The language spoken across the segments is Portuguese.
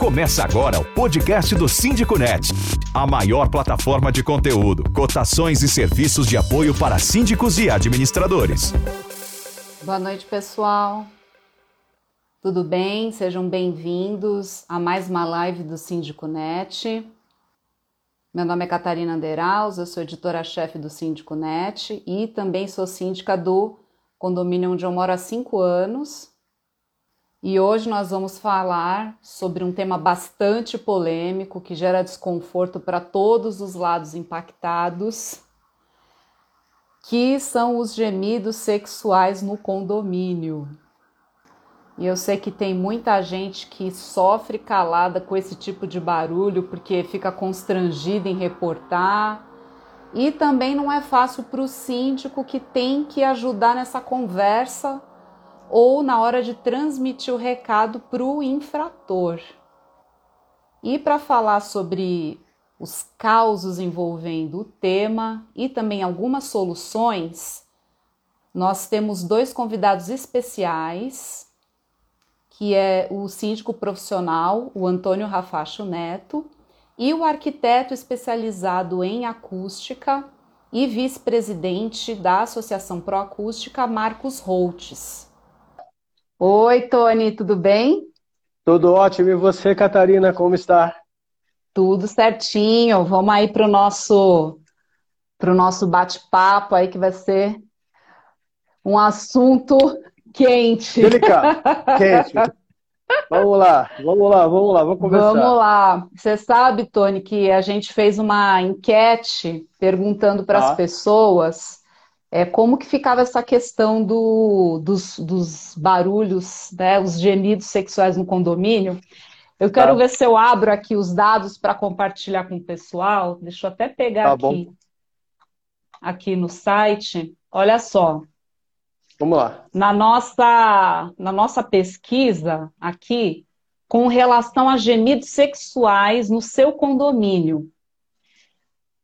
Começa agora o podcast do Síndico Net, a maior plataforma de conteúdo, cotações e serviços de apoio para síndicos e administradores. Boa noite, pessoal. Tudo bem? Sejam bem-vindos a mais uma live do Síndico Net. Meu nome é Catarina Anderaus, eu sou editora-chefe do Síndico Net e também sou síndica do condomínio onde eu moro há cinco anos, e hoje nós vamos falar sobre um tema bastante polêmico que gera desconforto para todos os lados impactados, que são os gemidos sexuais no condomínio. E eu sei que tem muita gente que sofre calada com esse tipo de barulho porque fica constrangida em reportar. E também não é fácil para o síndico que tem que ajudar nessa conversa ou na hora de transmitir o recado para o infrator. E para falar sobre os causos envolvendo o tema e também algumas soluções, nós temos dois convidados especiais, que é o síndico profissional, o Antônio Rafacho Neto, e o arquiteto especializado em acústica e vice-presidente da Associação Proacústica, Marcos Holtes. Oi, Tony, tudo bem? Tudo ótimo. E você, Catarina, como está? Tudo certinho. Vamos aí para o nosso, pro nosso bate-papo aí, que vai ser um assunto quente. Delicado, quente. Vamos lá, vamos lá, vamos lá, vamos conversar. Vamos lá. Você sabe, Tony, que a gente fez uma enquete perguntando para as ah. pessoas é, como que ficava essa questão do, dos, dos, barulhos, né, os gemidos sexuais no condomínio. Eu quero tá. ver se eu abro aqui os dados para compartilhar com o pessoal. Deixa eu até pegar tá aqui, aqui no site. Olha só. Vamos lá. Na nossa, na nossa pesquisa aqui, com relação a gemidos sexuais no seu condomínio,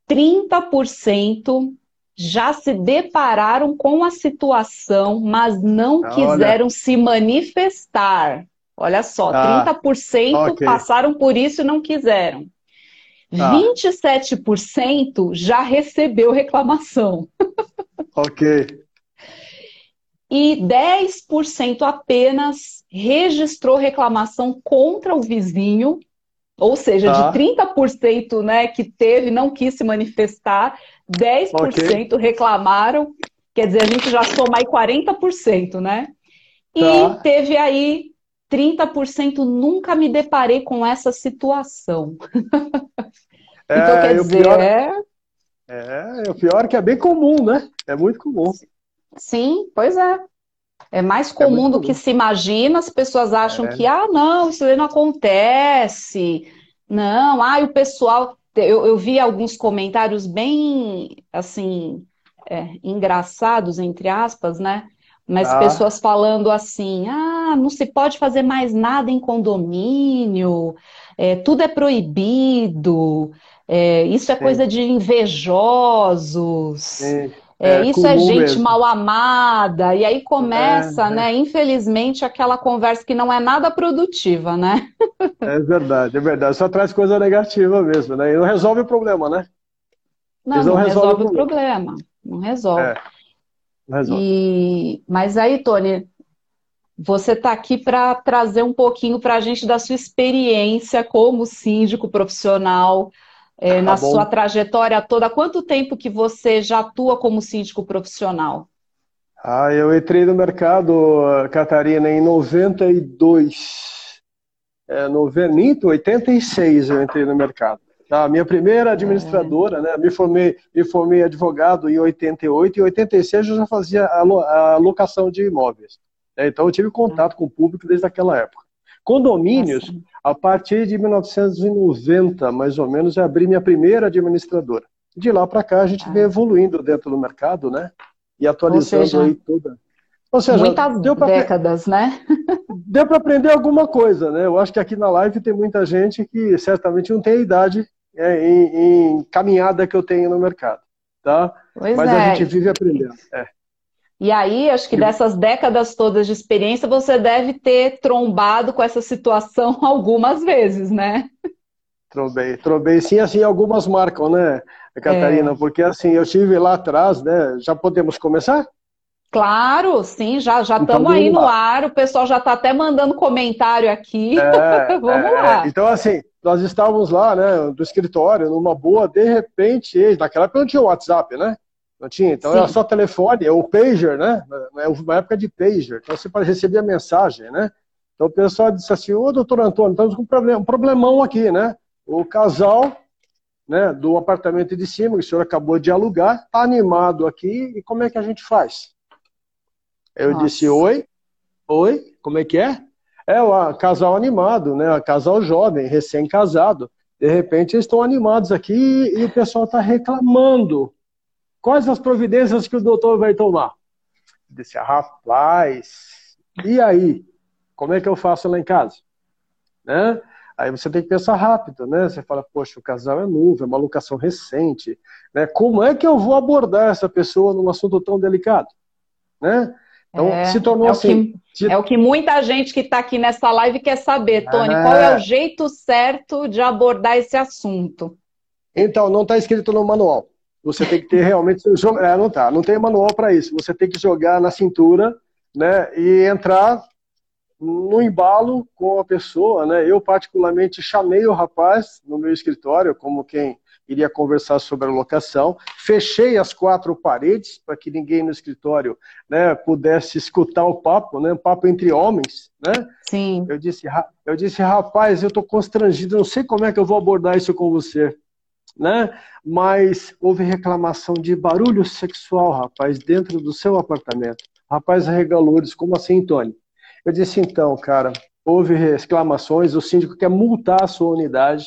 30% já se depararam com a situação, mas não ah, quiseram Olha. se manifestar. Olha só, ah, 30% okay. passaram por isso e não quiseram. Ah. 27% já recebeu reclamação. Ok. e 10% apenas registrou reclamação contra o vizinho, ou seja, de 30% né, que teve, não quis se manifestar, 10% okay. reclamaram, quer dizer, a gente já soma aí 40%, né? E tá. teve aí 30% nunca me deparei com essa situação. É, então, quer dizer, pior, é... é... o pior é que é bem comum, né? É muito comum. Sim, pois é. É mais comum é do comum. que se imagina, as pessoas acham é. que, ah, não, isso aí não acontece. Não, ah, o pessoal eu, eu vi alguns comentários bem, assim, é, engraçados, entre aspas, né? Mas ah. pessoas falando assim: ah, não se pode fazer mais nada em condomínio, é, tudo é proibido, é, isso é Sim. coisa de invejosos. Sim. É, é, isso é gente mesmo. mal amada, e aí começa, é, né, infelizmente, aquela conversa que não é nada produtiva, né? É verdade, é verdade. Só traz coisa negativa mesmo, né? E não resolve o problema, né? Não, não, não resolve o problema. problema. Não resolve. É, não resolve. E... Mas aí, Tony, você está aqui para trazer um pouquinho para a gente da sua experiência como síndico profissional, é, tá na bom. sua trajetória toda, quanto tempo que você já atua como síndico profissional? Ah, eu entrei no mercado, Catarina, em 92. É, no Vernito, 86 eu entrei no mercado. Tá? A minha primeira administradora, é. né? Me formei, me formei advogado em 88 e em 86 eu já fazia a alocação de imóveis. Né? Então eu tive contato com o público desde aquela época. Condomínios, Nossa. A partir de 1990, mais ou menos, eu abri minha primeira administradora. De lá para cá, a gente ah. vem evoluindo dentro do mercado, né? E atualizando seja, aí toda. Ou seja, muitas décadas, né? deu para aprender alguma coisa, né? Eu acho que aqui na live tem muita gente que certamente não tem a idade é, em, em, caminhada que eu tenho no mercado, tá? Pois Mas é. a gente vive aprendendo. É. E aí, acho que dessas décadas todas de experiência, você deve ter trombado com essa situação algumas vezes, né? Trombei, trombei sim, assim, algumas marcam, né, Catarina? É. Porque assim, eu estive lá atrás, né? Já podemos começar? Claro, sim, já já estamos então, aí no ar, o pessoal já está até mandando comentário aqui. É, vamos é, lá. Então, assim, nós estávamos lá, né, do escritório, numa boa, de repente, naquela época não tinha WhatsApp, né? Não tinha, então Sim. era só telefone, ou pager, né? É uma época de pager, então você recebia mensagem, né? Então o pessoal disse assim, ô doutor Antônio, estamos com um, um problemão aqui, né? O casal né, do apartamento de cima, que o senhor acabou de alugar, está animado aqui, e como é que a gente faz? Eu Nossa. disse, oi, oi, como é que é? É o casal animado, né? Casal jovem, recém-casado. De repente eles estão animados aqui e o pessoal está reclamando Quais as providências que o doutor vai tomar? Eu disse, rapaz, e aí? Como é que eu faço lá em casa? Né? Aí você tem que pensar rápido, né? Você fala, poxa, o casal é novo, é uma locação recente, né? Como é que eu vou abordar essa pessoa num assunto tão delicado? Né? Então, é, se tornou é assim. Que, é o que muita gente que está aqui nessa live quer saber, Tony. É... Qual é o jeito certo de abordar esse assunto? Então, não está escrito no manual. Você tem que ter realmente. É, não tá, não tem manual para isso. Você tem que jogar na cintura, né? E entrar no embalo com a pessoa, né? Eu particularmente chamei o rapaz no meu escritório como quem iria conversar sobre a locação. Fechei as quatro paredes para que ninguém no escritório, né, pudesse escutar o papo, né? Um papo entre homens, né? Sim. Eu disse, eu disse, rapaz, eu estou constrangido, não sei como é que eu vou abordar isso com você né? Mas houve reclamação de barulho sexual, rapaz, dentro do seu apartamento. Rapaz regalou, disse, como assim, Tony? Eu disse, então, cara, houve reclamações, o síndico quer multar a sua unidade,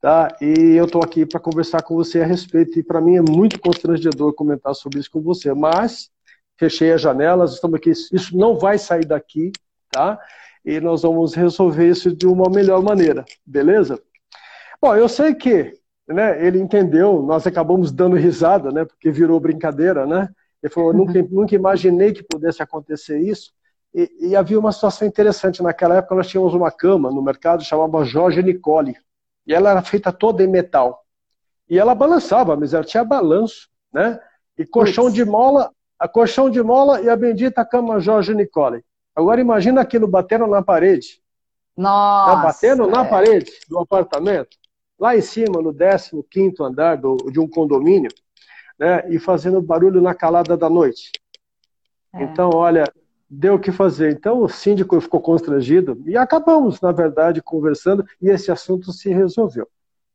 tá? E eu estou aqui para conversar com você a respeito, e para mim é muito constrangedor comentar sobre isso com você, mas fechei as janelas, estamos aqui, isso não vai sair daqui, tá? E nós vamos resolver isso de uma melhor maneira, beleza? Bom, eu sei que né, ele entendeu, nós acabamos dando risada, né, porque virou brincadeira, né? Ele falou, nunca, nunca imaginei que pudesse acontecer isso. E, e, havia uma situação interessante. Naquela época nós tínhamos uma cama no mercado chamada Jorge Nicole. E ela era feita toda em metal. E ela balançava, mas ela tinha balanço, né? E colchão de mola, a colchão de mola e a bendita cama Jorge Nicole. Agora imagina aquilo batendo na parede. Nossa! Tá batendo é. na parede do apartamento lá em cima, no 15 andar do, de um condomínio, né, e fazendo barulho na calada da noite. É. Então, olha, deu o que fazer. Então, o síndico ficou constrangido e acabamos, na verdade, conversando e esse assunto se resolveu.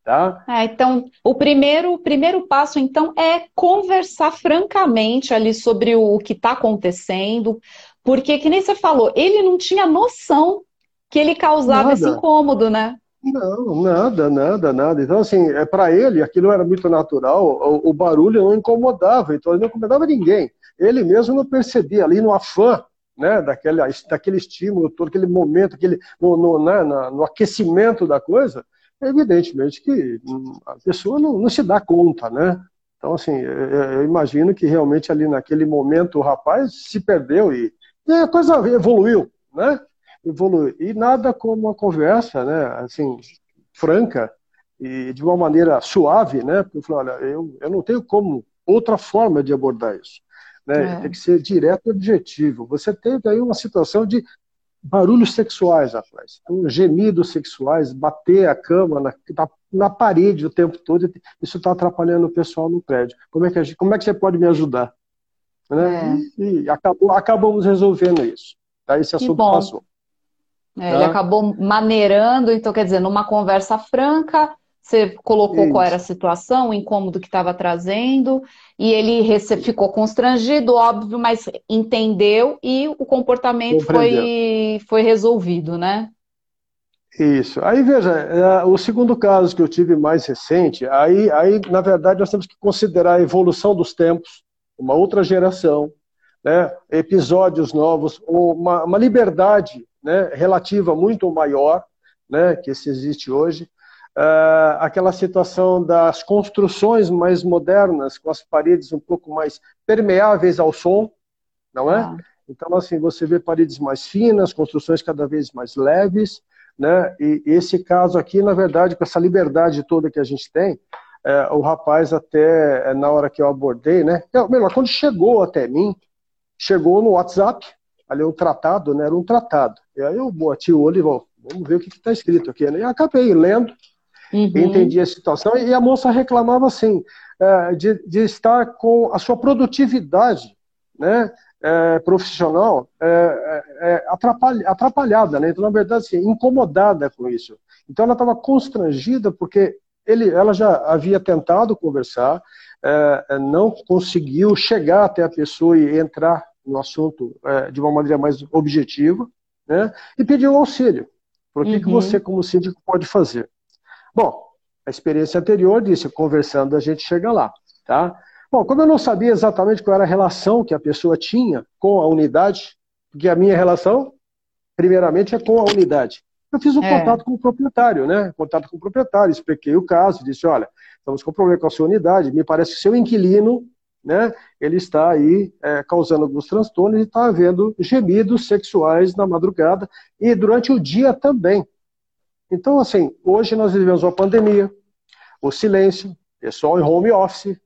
Tá? É, então, o primeiro, o primeiro passo, então, é conversar francamente ali sobre o, o que está acontecendo, porque, que nem você falou, ele não tinha noção que ele causava Nada. esse incômodo, né? Não, nada, nada, nada. Então, assim, é, para ele, aquilo era muito natural, o, o, barulho não incomodava, então ele não incomodava ninguém. Ele mesmo não percebia ali no afã, né, daquele, daquele estímulo, todo aquele momento, aquele, no, no, né, no aquecimento da coisa, evidentemente que hum, a pessoa não, não se dá conta, né? Então, assim, eu imagino que realmente ali naquele momento o rapaz se perdeu e, e a coisa evoluiu, né? Evoluir. E nada como uma conversa, né, assim, franca e de uma maneira suave, né? Porque eu falei, olha, eu, eu não tenho como outra forma de abordar isso. Né? É. Tem que ser direto e objetivo. Você teve aí uma situação de barulhos sexuais, rapaz. Então, gemidos sexuais, bater a cama na, na, na parede o tempo todo, isso está atrapalhando o pessoal no prédio. Como é que, gente, como é que você pode me ajudar? Né? É. E, e acabou, acabamos resolvendo isso. Tá? Esse assunto passou. É, tá? Ele acabou maneirando, então quer dizer, numa conversa franca, você colocou Isso. qual era a situação, o incômodo que estava trazendo, e ele ficou constrangido, óbvio, mas entendeu e o comportamento foi, foi resolvido, né? Isso. Aí veja, é, o segundo caso que eu tive mais recente, aí, aí na verdade nós temos que considerar a evolução dos tempos, uma outra geração, né, episódios novos, uma, uma liberdade né, relativa muito maior né, que se existe hoje. Uh, aquela situação das construções mais modernas, com as paredes um pouco mais permeáveis ao som, não é? Ah. Então, assim, você vê paredes mais finas, construções cada vez mais leves, né? E esse caso aqui, na verdade, com essa liberdade toda que a gente tem, é, o rapaz até, é, na hora que eu abordei, né? Eu, melhor, quando chegou até mim, chegou no WhatsApp, ali um tratado, né? Era um tratado. E aí eu bati o olho e vou, vamos ver o que está escrito aqui, né? E acabei lendo, uhum. entendi a situação, e a moça reclamava assim, é, de, de estar com a sua produtividade, né? É, profissional é, atrapalhada, né? Então, na verdade, assim, incomodada com isso. Então, ela estava constrangida porque ele, ela já havia tentado conversar, não conseguiu chegar até a pessoa e entrar no assunto de uma maneira mais objetiva, né? E pediu auxílio. Por que, uhum. que você, como síndico, pode fazer? Bom, a experiência anterior disse, conversando a gente chega lá, tá? Bom, como eu não sabia exatamente qual era a relação que a pessoa tinha com a unidade, porque a minha relação, primeiramente, é com a unidade. Eu fiz um é. contato com o proprietário, né? Contato com o proprietário, expliquei o caso, disse, olha, estamos com problema com a sua unidade, me parece que seu inquilino, né, ele está aí é, causando alguns transtornos e está havendo gemidos sexuais na madrugada e durante o dia também. Então, assim, hoje nós vivemos uma pandemia, o silêncio, pessoal em home office,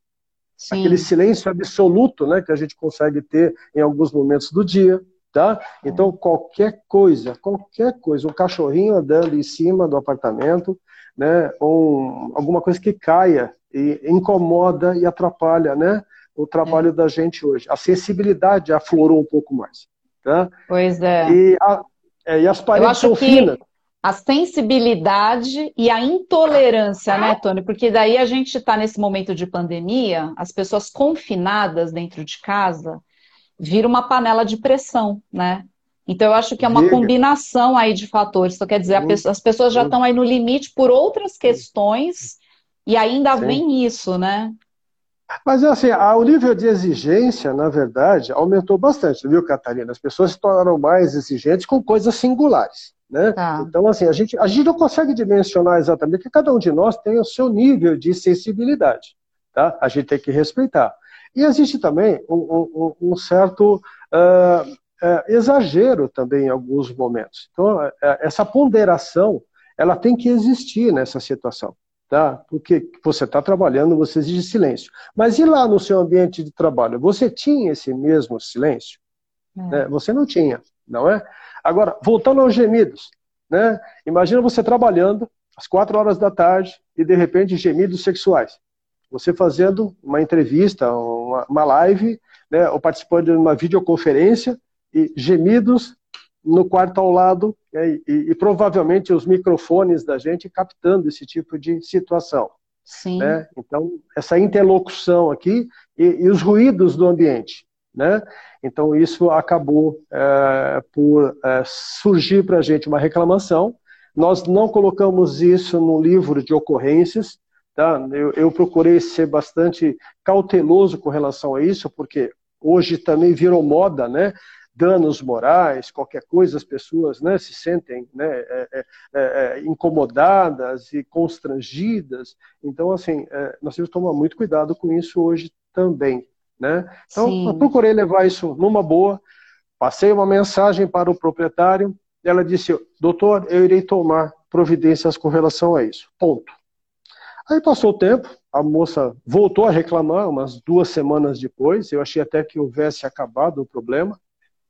Sim. aquele silêncio absoluto né, que a gente consegue ter em alguns momentos do dia. Tá? Então, qualquer coisa, qualquer coisa, um cachorrinho andando em cima do apartamento, né, ou alguma coisa que caia e incomoda e atrapalha né, o trabalho é. da gente hoje. A sensibilidade aflorou um pouco mais. Tá? Pois é. E, a, é, e as paredes são finas a sensibilidade e a intolerância, né, Tony? Porque daí a gente está nesse momento de pandemia, as pessoas confinadas dentro de casa viram uma panela de pressão, né? Então eu acho que é uma combinação aí de fatores. Então quer dizer, pessoa, as pessoas já estão aí no limite por outras questões e ainda Sim. vem isso, né? Mas assim, o nível de exigência, na verdade, aumentou bastante, viu, Catarina? As pessoas se tornaram mais exigentes com coisas singulares. Né? Tá. Então, assim, a gente, a gente não consegue dimensionar exatamente, porque cada um de nós tem o seu nível de sensibilidade. Tá? A gente tem que respeitar. E existe também um, um, um certo uh, uh, exagero também em alguns momentos. Então, uh, essa ponderação, ela tem que existir nessa situação. Tá? Porque você está trabalhando, você exige silêncio. Mas e lá no seu ambiente de trabalho? Você tinha esse mesmo silêncio? É. Né? Você não tinha, não é? Agora, voltando aos gemidos, né? Imagina você trabalhando às quatro horas da tarde e de repente gemidos sexuais. Você fazendo uma entrevista, uma, uma live, né, ou participando de uma videoconferência e gemidos no quarto ao lado né, e, e, provavelmente os microfones da gente captando esse tipo de situação. Sim. Né? Então, essa interlocução aqui e, e os ruídos do ambiente. Né? Então, isso acabou é, por é, surgir para a gente uma reclamação. Nós não colocamos isso no livro de ocorrências. Tá? Eu, eu procurei ser bastante cauteloso com relação a isso, porque hoje também virou moda, né? Danos morais, qualquer coisa, as pessoas né, se sentem né, é, é, é, incomodadas e constrangidas. Então, assim, é, nós temos que tomar muito cuidado com isso hoje também. Né? Então, Sim. procurei levar isso numa boa, passei uma mensagem para o proprietário, ela disse, doutor, eu irei tomar providências com relação a isso. Ponto. Aí passou o tempo, a moça voltou a reclamar umas duas semanas depois, eu achei até que houvesse acabado o problema,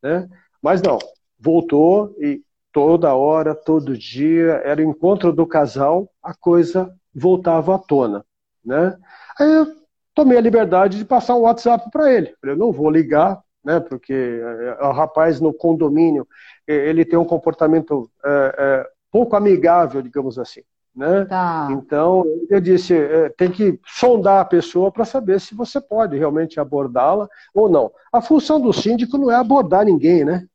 né? mas não, voltou e toda hora, todo dia, era o encontro do casal, a coisa voltava à tona. Né? Aí eu tomei a liberdade de passar um WhatsApp para ele. Eu não vou ligar, né, porque é, o rapaz no condomínio ele tem um comportamento é, é, pouco amigável, digamos assim. Né? Tá. Então, eu disse, é, tem que sondar a pessoa para saber se você pode realmente abordá-la ou não. A função do síndico não é abordar ninguém, né?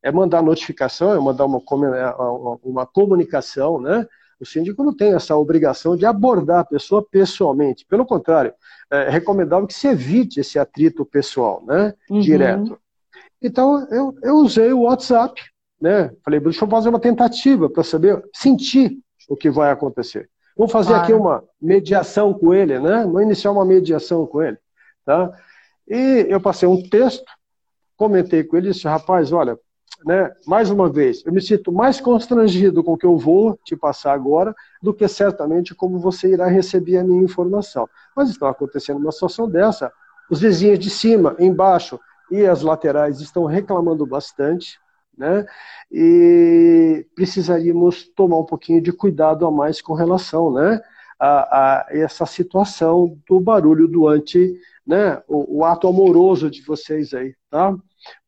É mandar notificação, é mandar uma, é, uma comunicação, né? O síndico não tem essa obrigação de abordar a pessoa pessoalmente. Pelo contrário, é recomendável que se evite esse atrito pessoal, né? Uhum. Direto. Então, eu, eu usei o WhatsApp, né? Falei, deixa eu fazer uma tentativa para saber, sentir o que vai acontecer. Vamos fazer claro. aqui uma mediação com ele, né? Vamos iniciar uma mediação com ele, tá? E eu passei um texto comentei com ele e disse, rapaz, olha, né, mais uma vez, eu me sinto mais constrangido com o que eu vou te passar agora do que certamente como você irá receber a minha informação. Mas está acontecendo uma situação dessa, os vizinhos de cima, embaixo e as laterais estão reclamando bastante, né? E precisaríamos tomar um pouquinho de cuidado a mais com relação, né? A, a essa situação do barulho durante né, o, o ato amoroso de vocês aí, tá?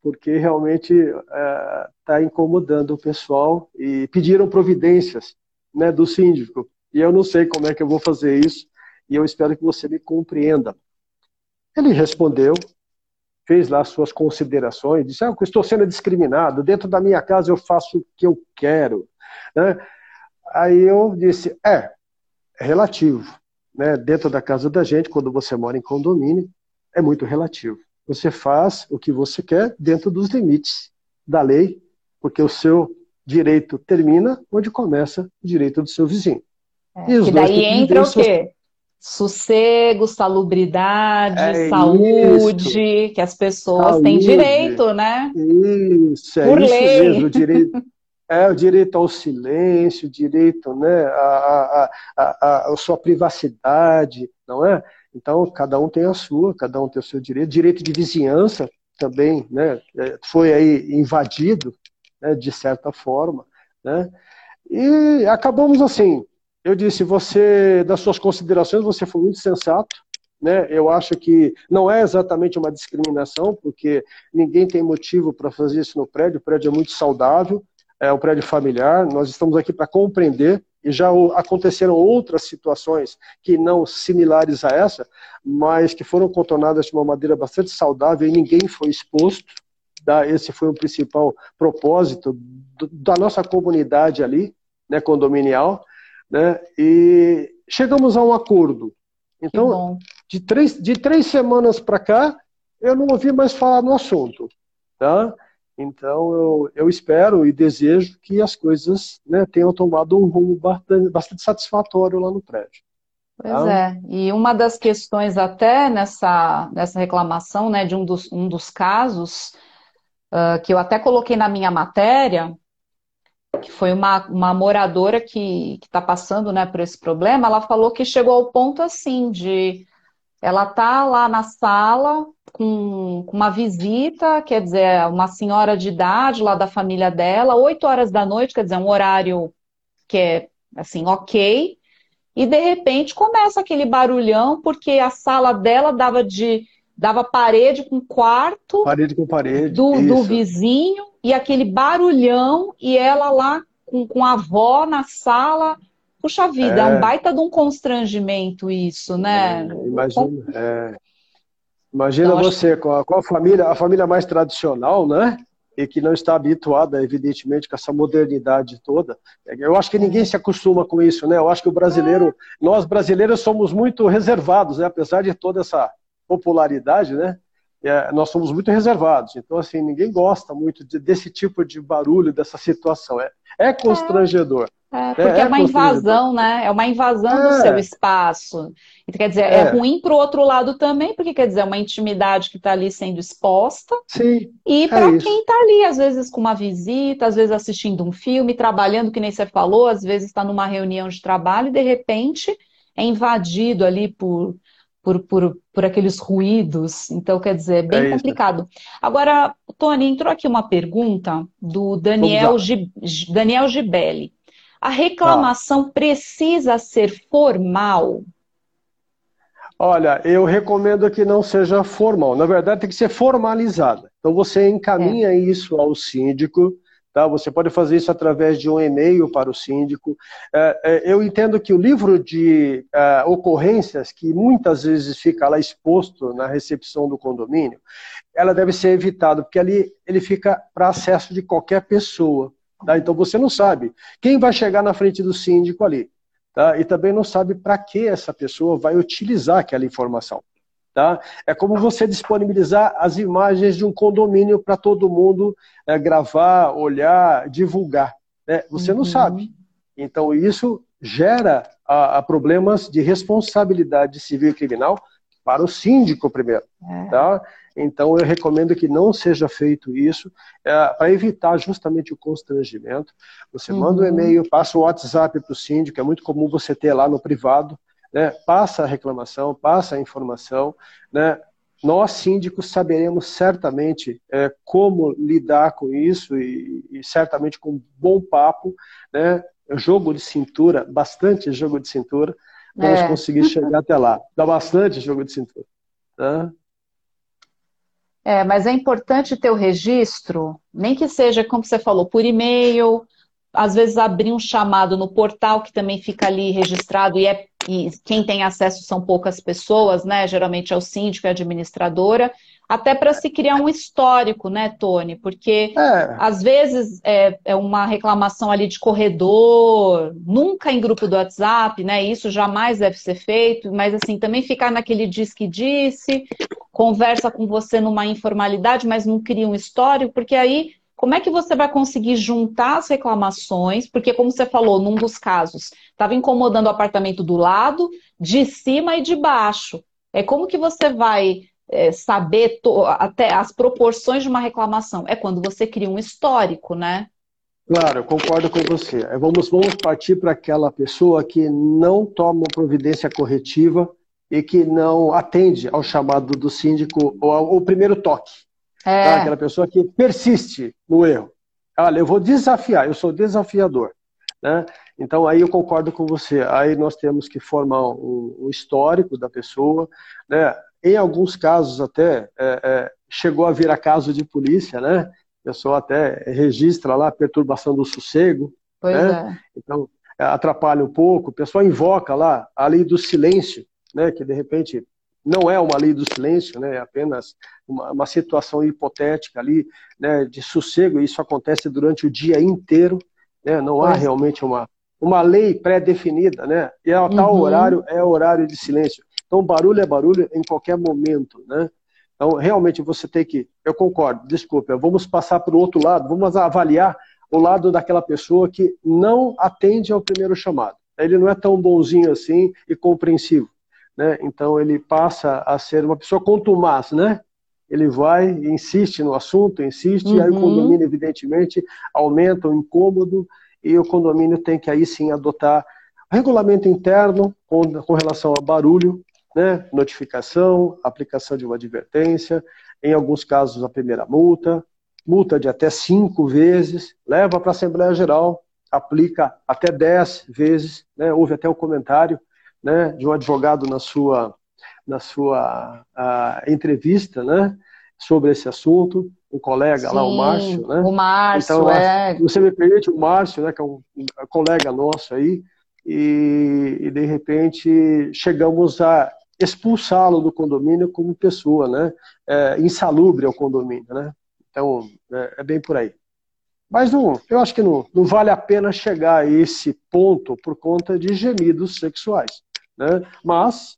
porque realmente está é, incomodando o pessoal e pediram providências né, do síndico. E eu não sei como é que eu vou fazer isso e eu espero que você me compreenda. Ele respondeu, fez lá suas considerações, disse: ah, eu estou sendo discriminado, dentro da minha casa eu faço o que eu quero. Né? Aí eu disse: é, é relativo. Né? Dentro da casa da gente, quando você mora em condomínio, é muito relativo. Você faz o que você quer dentro dos limites da lei, porque o seu direito termina onde começa o direito do seu vizinho. É, e daí entra o quê? Sossego, salubridade, é saúde, isso. que as pessoas saúde. têm direito, né? Isso, é Por isso lei. mesmo, o direito. É, o direito ao silêncio, o direito né, à, à, à, à sua privacidade, não é? Então, cada um tem a sua, cada um tem o seu direito. Direito de vizinhança também né, é, foi aí invadido, né, de certa forma. Né? E acabamos assim. Eu disse, você, das suas considerações, você foi muito sensato. Né? Eu acho que não é exatamente uma discriminação, porque ninguém tem motivo para fazer isso no prédio. O prédio é muito saudável, é um prédio familiar. Nós estamos aqui para compreender e já aconteceram outras situações que não similares a essa, mas que foram contornadas de uma maneira bastante saudável e ninguém foi exposto. Tá? Esse foi o principal propósito da nossa comunidade ali, né, condominial, né? E chegamos a um acordo. Então, de três, de três semanas para cá, eu não ouvi mais falar no assunto, tá? Então, eu, eu espero e desejo que as coisas né, tenham tomado um rumo bastante, satisfatório lá no prédio. Pois tá? é, e uma das questões até nessa, nessa reclamação, né, de um dos, um dos casos, uh, que eu até coloquei na minha matéria, que foi uma, uma moradora que está passando né, por esse problema, ela falou que chegou ao ponto assim de ela tá lá na sala com, com, uma visita, quer dizer, uma senhora de idade lá da família dela, 8 horas da noite, quer dizer, um horário que é assim, ok. E de repente começa aquele barulhão, porque a sala dela dava de dava parede com quarto parede com parede do, do vizinho e aquele barulhão e ela lá com, com a avó na sala Puxa vida, é, é um baita de um constrangimento isso, né? É, imagina, é, imagina então, você com, a, com a família, a família mais tradicional, né? E que não está habituada, evidentemente, com essa modernidade toda. Eu acho que ninguém se acostuma com isso, né? Eu acho que o brasileiro, nós brasileiros somos muito reservados, né? Apesar de toda essa popularidade, né? É, nós somos muito reservados. Então, assim, ninguém gosta muito de, desse tipo de barulho, dessa situação. É, é constrangedor. É, é, porque é, é uma invasão, né? É uma invasão é. do seu espaço. E, quer dizer, é, é ruim para o outro lado também, porque quer dizer, é uma intimidade que está ali sendo exposta. Sim. E para quem está ali, às vezes com uma visita, às vezes assistindo um filme, trabalhando, que nem você falou, às vezes está numa reunião de trabalho e de repente é invadido ali por, por, por, por aqueles ruídos. Então, quer dizer, é bem complicado. Agora, Tony, entrou aqui uma pergunta do Daniel, Daniel Gibelli. A reclamação ah. precisa ser formal? Olha, eu recomendo que não seja formal. Na verdade, tem que ser formalizada. Então, você encaminha é. isso ao síndico. Tá? Você pode fazer isso através de um e-mail para o síndico. É, é, eu entendo que o livro de é, ocorrências, que muitas vezes fica lá exposto na recepção do condomínio, ela deve ser evitada, porque ali ele fica para acesso de qualquer pessoa. Tá? Então você não sabe quem vai chegar na frente do síndico ali. Tá? E também não sabe para que essa pessoa vai utilizar aquela informação. Tá? É como você disponibilizar as imagens de um condomínio para todo mundo é, gravar, olhar, divulgar. Né? Você uhum. não sabe. Então isso gera a, a problemas de responsabilidade civil e criminal para o síndico primeiro. É. Tá? Então, eu recomendo que não seja feito isso, é, para evitar justamente o constrangimento. Você uhum. manda um e-mail, passa o WhatsApp para o síndico, é muito comum você ter lá no privado, né? passa a reclamação, passa a informação, né? nós síndicos saberemos certamente é, como lidar com isso e, e, certamente com um bom papo, né? jogo de cintura, bastante jogo de cintura, vamos é. conseguir chegar até lá. Dá bastante jogo de cintura. Tá? É, mas é importante ter o registro, nem que seja, como você falou, por e-mail, às vezes abrir um chamado no portal que também fica ali registrado e, é, e quem tem acesso são poucas pessoas, né? Geralmente é o síndico e a administradora, até para se criar um histórico, né, Tony? Porque é. às vezes é, é, uma reclamação ali de corredor, nunca em grupo do WhatsApp, né? Isso jamais deve ser feito, mas assim, também ficar naquele diz que disse, conversa com você numa informalidade, mas não cria um histórico, porque aí como é que você vai conseguir juntar as reclamações? Porque, como você falou, num dos casos, estava incomodando o apartamento do lado, de cima e de baixo. É como que você vai é, saber até as proporções de uma reclamação? É quando você cria um histórico, né? Claro, eu concordo com você. É, vamos, vamos partir para aquela pessoa que não toma providência corretiva e que não atende ao chamado do síndico ou ao, ao primeiro toque. É. Tá? Aquela pessoa que persiste no erro. Olha, eu vou desafiar, eu sou desafiador. Né? Então aí eu concordo com você. Aí nós temos que formar um, um histórico da pessoa. Né? Em alguns casos até é, é, chegou a virar caso de polícia, né? A pessoa até registra lá perturbação do sossego. Pois né? é. Então atrapalha um pouco. O pessoal invoca lá a lei do silêncio, né? Que de repente não é uma lei do silêncio, né, é apenas uma, uma situação hipotética ali, né, de sossego, e isso acontece durante o dia inteiro, né, não há realmente uma, uma lei pré-definida, né, e a tal uhum. horário é horário de silêncio. Então, barulho é barulho em qualquer momento, né. Então, realmente você tem que, eu concordo, desculpa, vamos passar para o outro lado, vamos avaliar o lado daquela pessoa que não atende ao primeiro chamado. Ele não é tão bonzinho assim e compreensivo né? Então ele passa a ser uma pessoa contumaz, né? Ele vai, insiste no assunto, insiste, uhum. e aí o uhum. condomínio, evidentemente, aumenta o incômodo e o condomínio tem que aí sim adotar regulamento interno com, com relação a barulho, né? notificação, aplicação de uma advertência, em alguns casos a primeira multa, multa de até cinco vezes, leva para a Assembleia Geral, aplica até dez vezes, né? houve até o um comentário né, de um advogado na sua, na sua entrevista né, sobre esse assunto, um colega Sim, lá, o Márcio. Né? O Márcio, então, é. Você me permite, o Márcio, né, que é um, um colega nosso aí, e, e, de repente chegamos a expulsá-lo do condomínio como pessoa, né, é, insalubre ao condomínio, né. Então, é, é bem por aí. Mas não, eu acho que não, não vale a pena chegar a esse ponto por conta de gemidos sexuais. Né? Mas,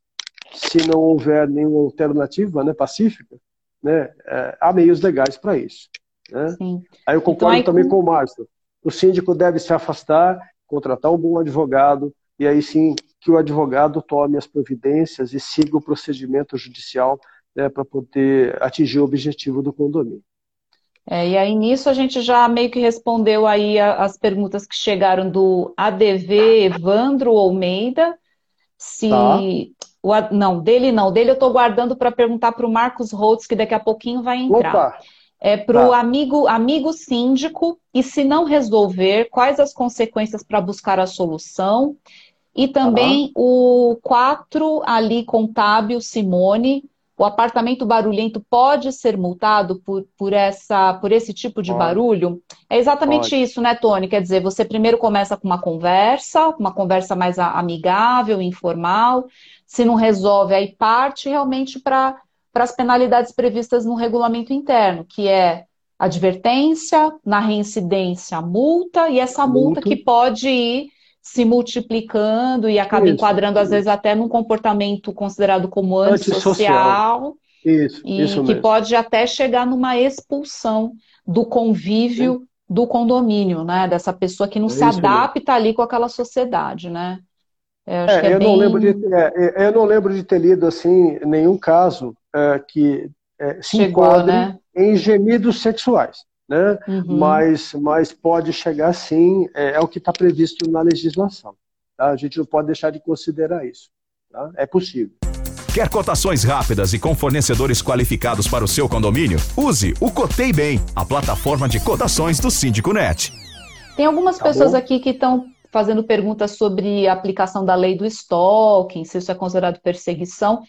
se não houver nenhuma alternativa né, pacífica, né, é, há meios legais para isso. Né? Aí eu então, concordo então, também com... com o Márcio. O síndico deve se afastar, contratar um bom advogado, e aí sim que o advogado tome as providências e siga o procedimento judicial né, para poder atingir o objetivo do condomínio. É, e aí nisso a gente já meio que respondeu aí as perguntas que chegaram do ADV Evandro Almeida, se. Tá. O, não, dele não. Dele eu estou guardando para perguntar para o Marcos Holtz, que daqui a pouquinho vai entrar. Opa. É para o tá. amigo, amigo síndico, e se não resolver, quais as consequências para buscar a solução? E também tá. o 4 ali contábil, Simone, o apartamento barulhento pode ser multado por, por, essa, por esse tipo de pode. barulho? É exatamente pode. isso, né, Tony? Quer dizer, você primeiro começa com uma conversa, uma conversa mais amigável, informal. Se não resolve, aí parte realmente para as penalidades previstas no regulamento interno, que é advertência, na reincidência, multa, e essa multa, multa que pode ir se multiplicando e acaba isso, enquadrando, isso. às vezes, até num comportamento considerado como antissocial. Isso, e isso que mesmo. pode até chegar numa expulsão do convívio Sim. do condomínio, né? Dessa pessoa que não é se adapta mesmo. ali com aquela sociedade, né? Eu, é, é eu bem... não lembro de, é, eu não lembro de ter lido assim nenhum caso é, que se Chegou, enquadre né? em gemidos sexuais. Né? Uhum. Mas, mas pode chegar sim, é, é o que está previsto na legislação. Tá? A gente não pode deixar de considerar isso. Tá? É possível. Quer cotações rápidas e com fornecedores qualificados para o seu condomínio? Use o Cotei Bem, a plataforma de cotações do Síndico Net. Tem algumas tá pessoas bom? aqui que estão fazendo perguntas sobre a aplicação da lei do stalking, se isso é considerado perseguição.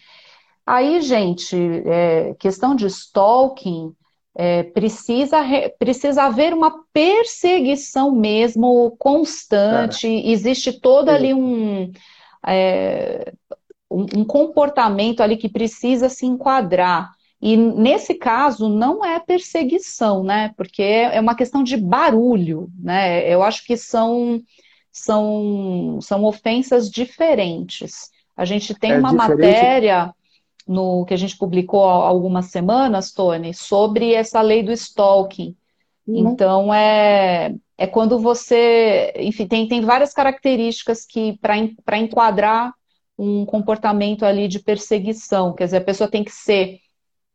Aí, gente, é, questão de stalking, é, precisa, precisa haver uma perseguição mesmo constante, existe todo ali um, é, um, um comportamento ali que precisa se enquadrar. E nesse caso não é perseguição, né? Porque é uma questão de barulho, né? Eu acho que são, são, são ofensas diferentes. A gente tem é uma diferente. matéria no que a gente publicou há algumas semanas, Tony, sobre essa lei do stalking. Uhum. Então é, é quando você, enfim, tem, tem várias características que para enquadrar um comportamento ali de perseguição, quer dizer, a pessoa tem que ser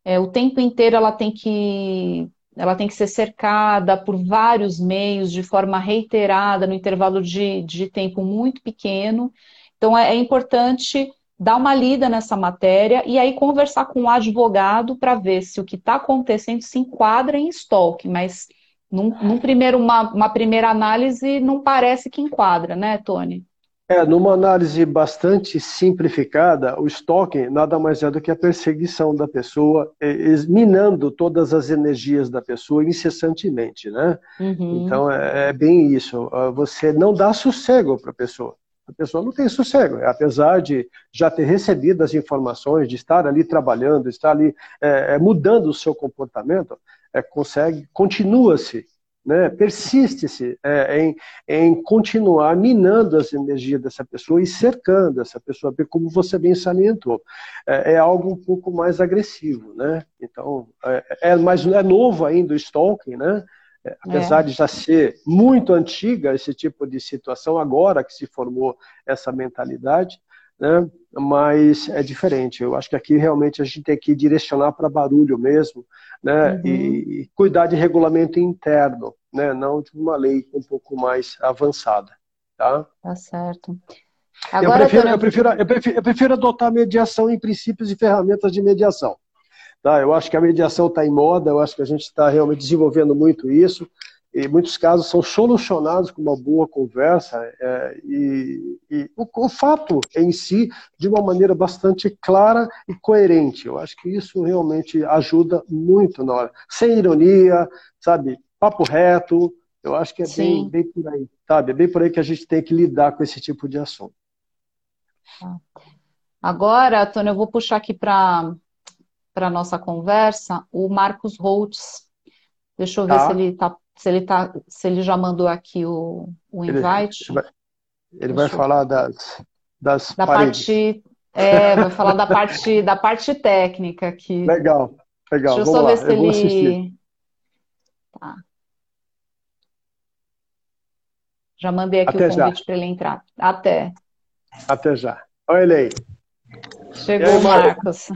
é, o tempo inteiro ela tem que ela tem que ser cercada por vários meios de forma reiterada no intervalo de, de tempo muito pequeno. Então é, é importante dar uma lida nessa matéria e aí conversar com o advogado para ver se o que está acontecendo se enquadra em stalking, mas num, num primeiro, uma, uma, primeira análise não parece que enquadra, né, Tony? É, numa análise bastante simplificada, o stalking nada mais é do que a perseguição da pessoa, minando todas as energias da pessoa incessantemente, né? Uhum. Então é, é bem isso. Ah, você não dá sossego para a pessoa a pessoa não tem sossego, apesar de já ter recebido as informações, de estar ali trabalhando, estar ali é, é mudando o seu comportamento, é, consegue, continua-se, né, persiste-se é, em, em continuar minando as energias dessa pessoa e cercando essa pessoa, como você bem salientou, é, é algo um pouco mais agressivo, né? Então, é, é, mais, é novo ainda o stalking, né? É, apesar é. de já ser muito antiga esse tipo de situação, agora que se formou essa mentalidade, né? mas é diferente. Eu acho que aqui realmente a gente tem que direcionar para barulho mesmo, né? Uhum. E, e, cuidar de regulamento interno, né? não de uma lei um pouco mais avançada. Tá, tá certo. Agora, eu, prefiro, eu, prefiro, eu, prefiro, eu prefiro adotar mediação em princípios e ferramentas de mediação. Tá? Eu acho que a mediação está em moda, eu acho que a gente está realmente desenvolvendo muito isso, e muitos casos são solucionados com uma boa conversa, é, e, e o, o, fato em si, de uma maneira bastante clara e coerente. Eu acho que isso realmente ajuda muito na hora. Sem ironia, sabe? Papo reto, eu acho que é bem, bem por aí, sabe? É bem por aí que a gente tem que lidar com esse tipo de assunto. Tá. Agora, Tony, eu vou puxar aqui para para nossa conversa o Marcos Holtz. Deixa eu ver tá. se ele tá, se ele tá, se ele já mandou aqui o, o invite. Ele, vai, ele vai falar das, das da paredes. parte, é, vai falar da parte da parte técnica aqui. Legal, legal. Deixa eu Vamos só lá. ver se eu ele. Tá. Já mandei aqui Até o convite para ele entrar. Até. Até já. Olha ele aí. Chegou aí, o Marcos.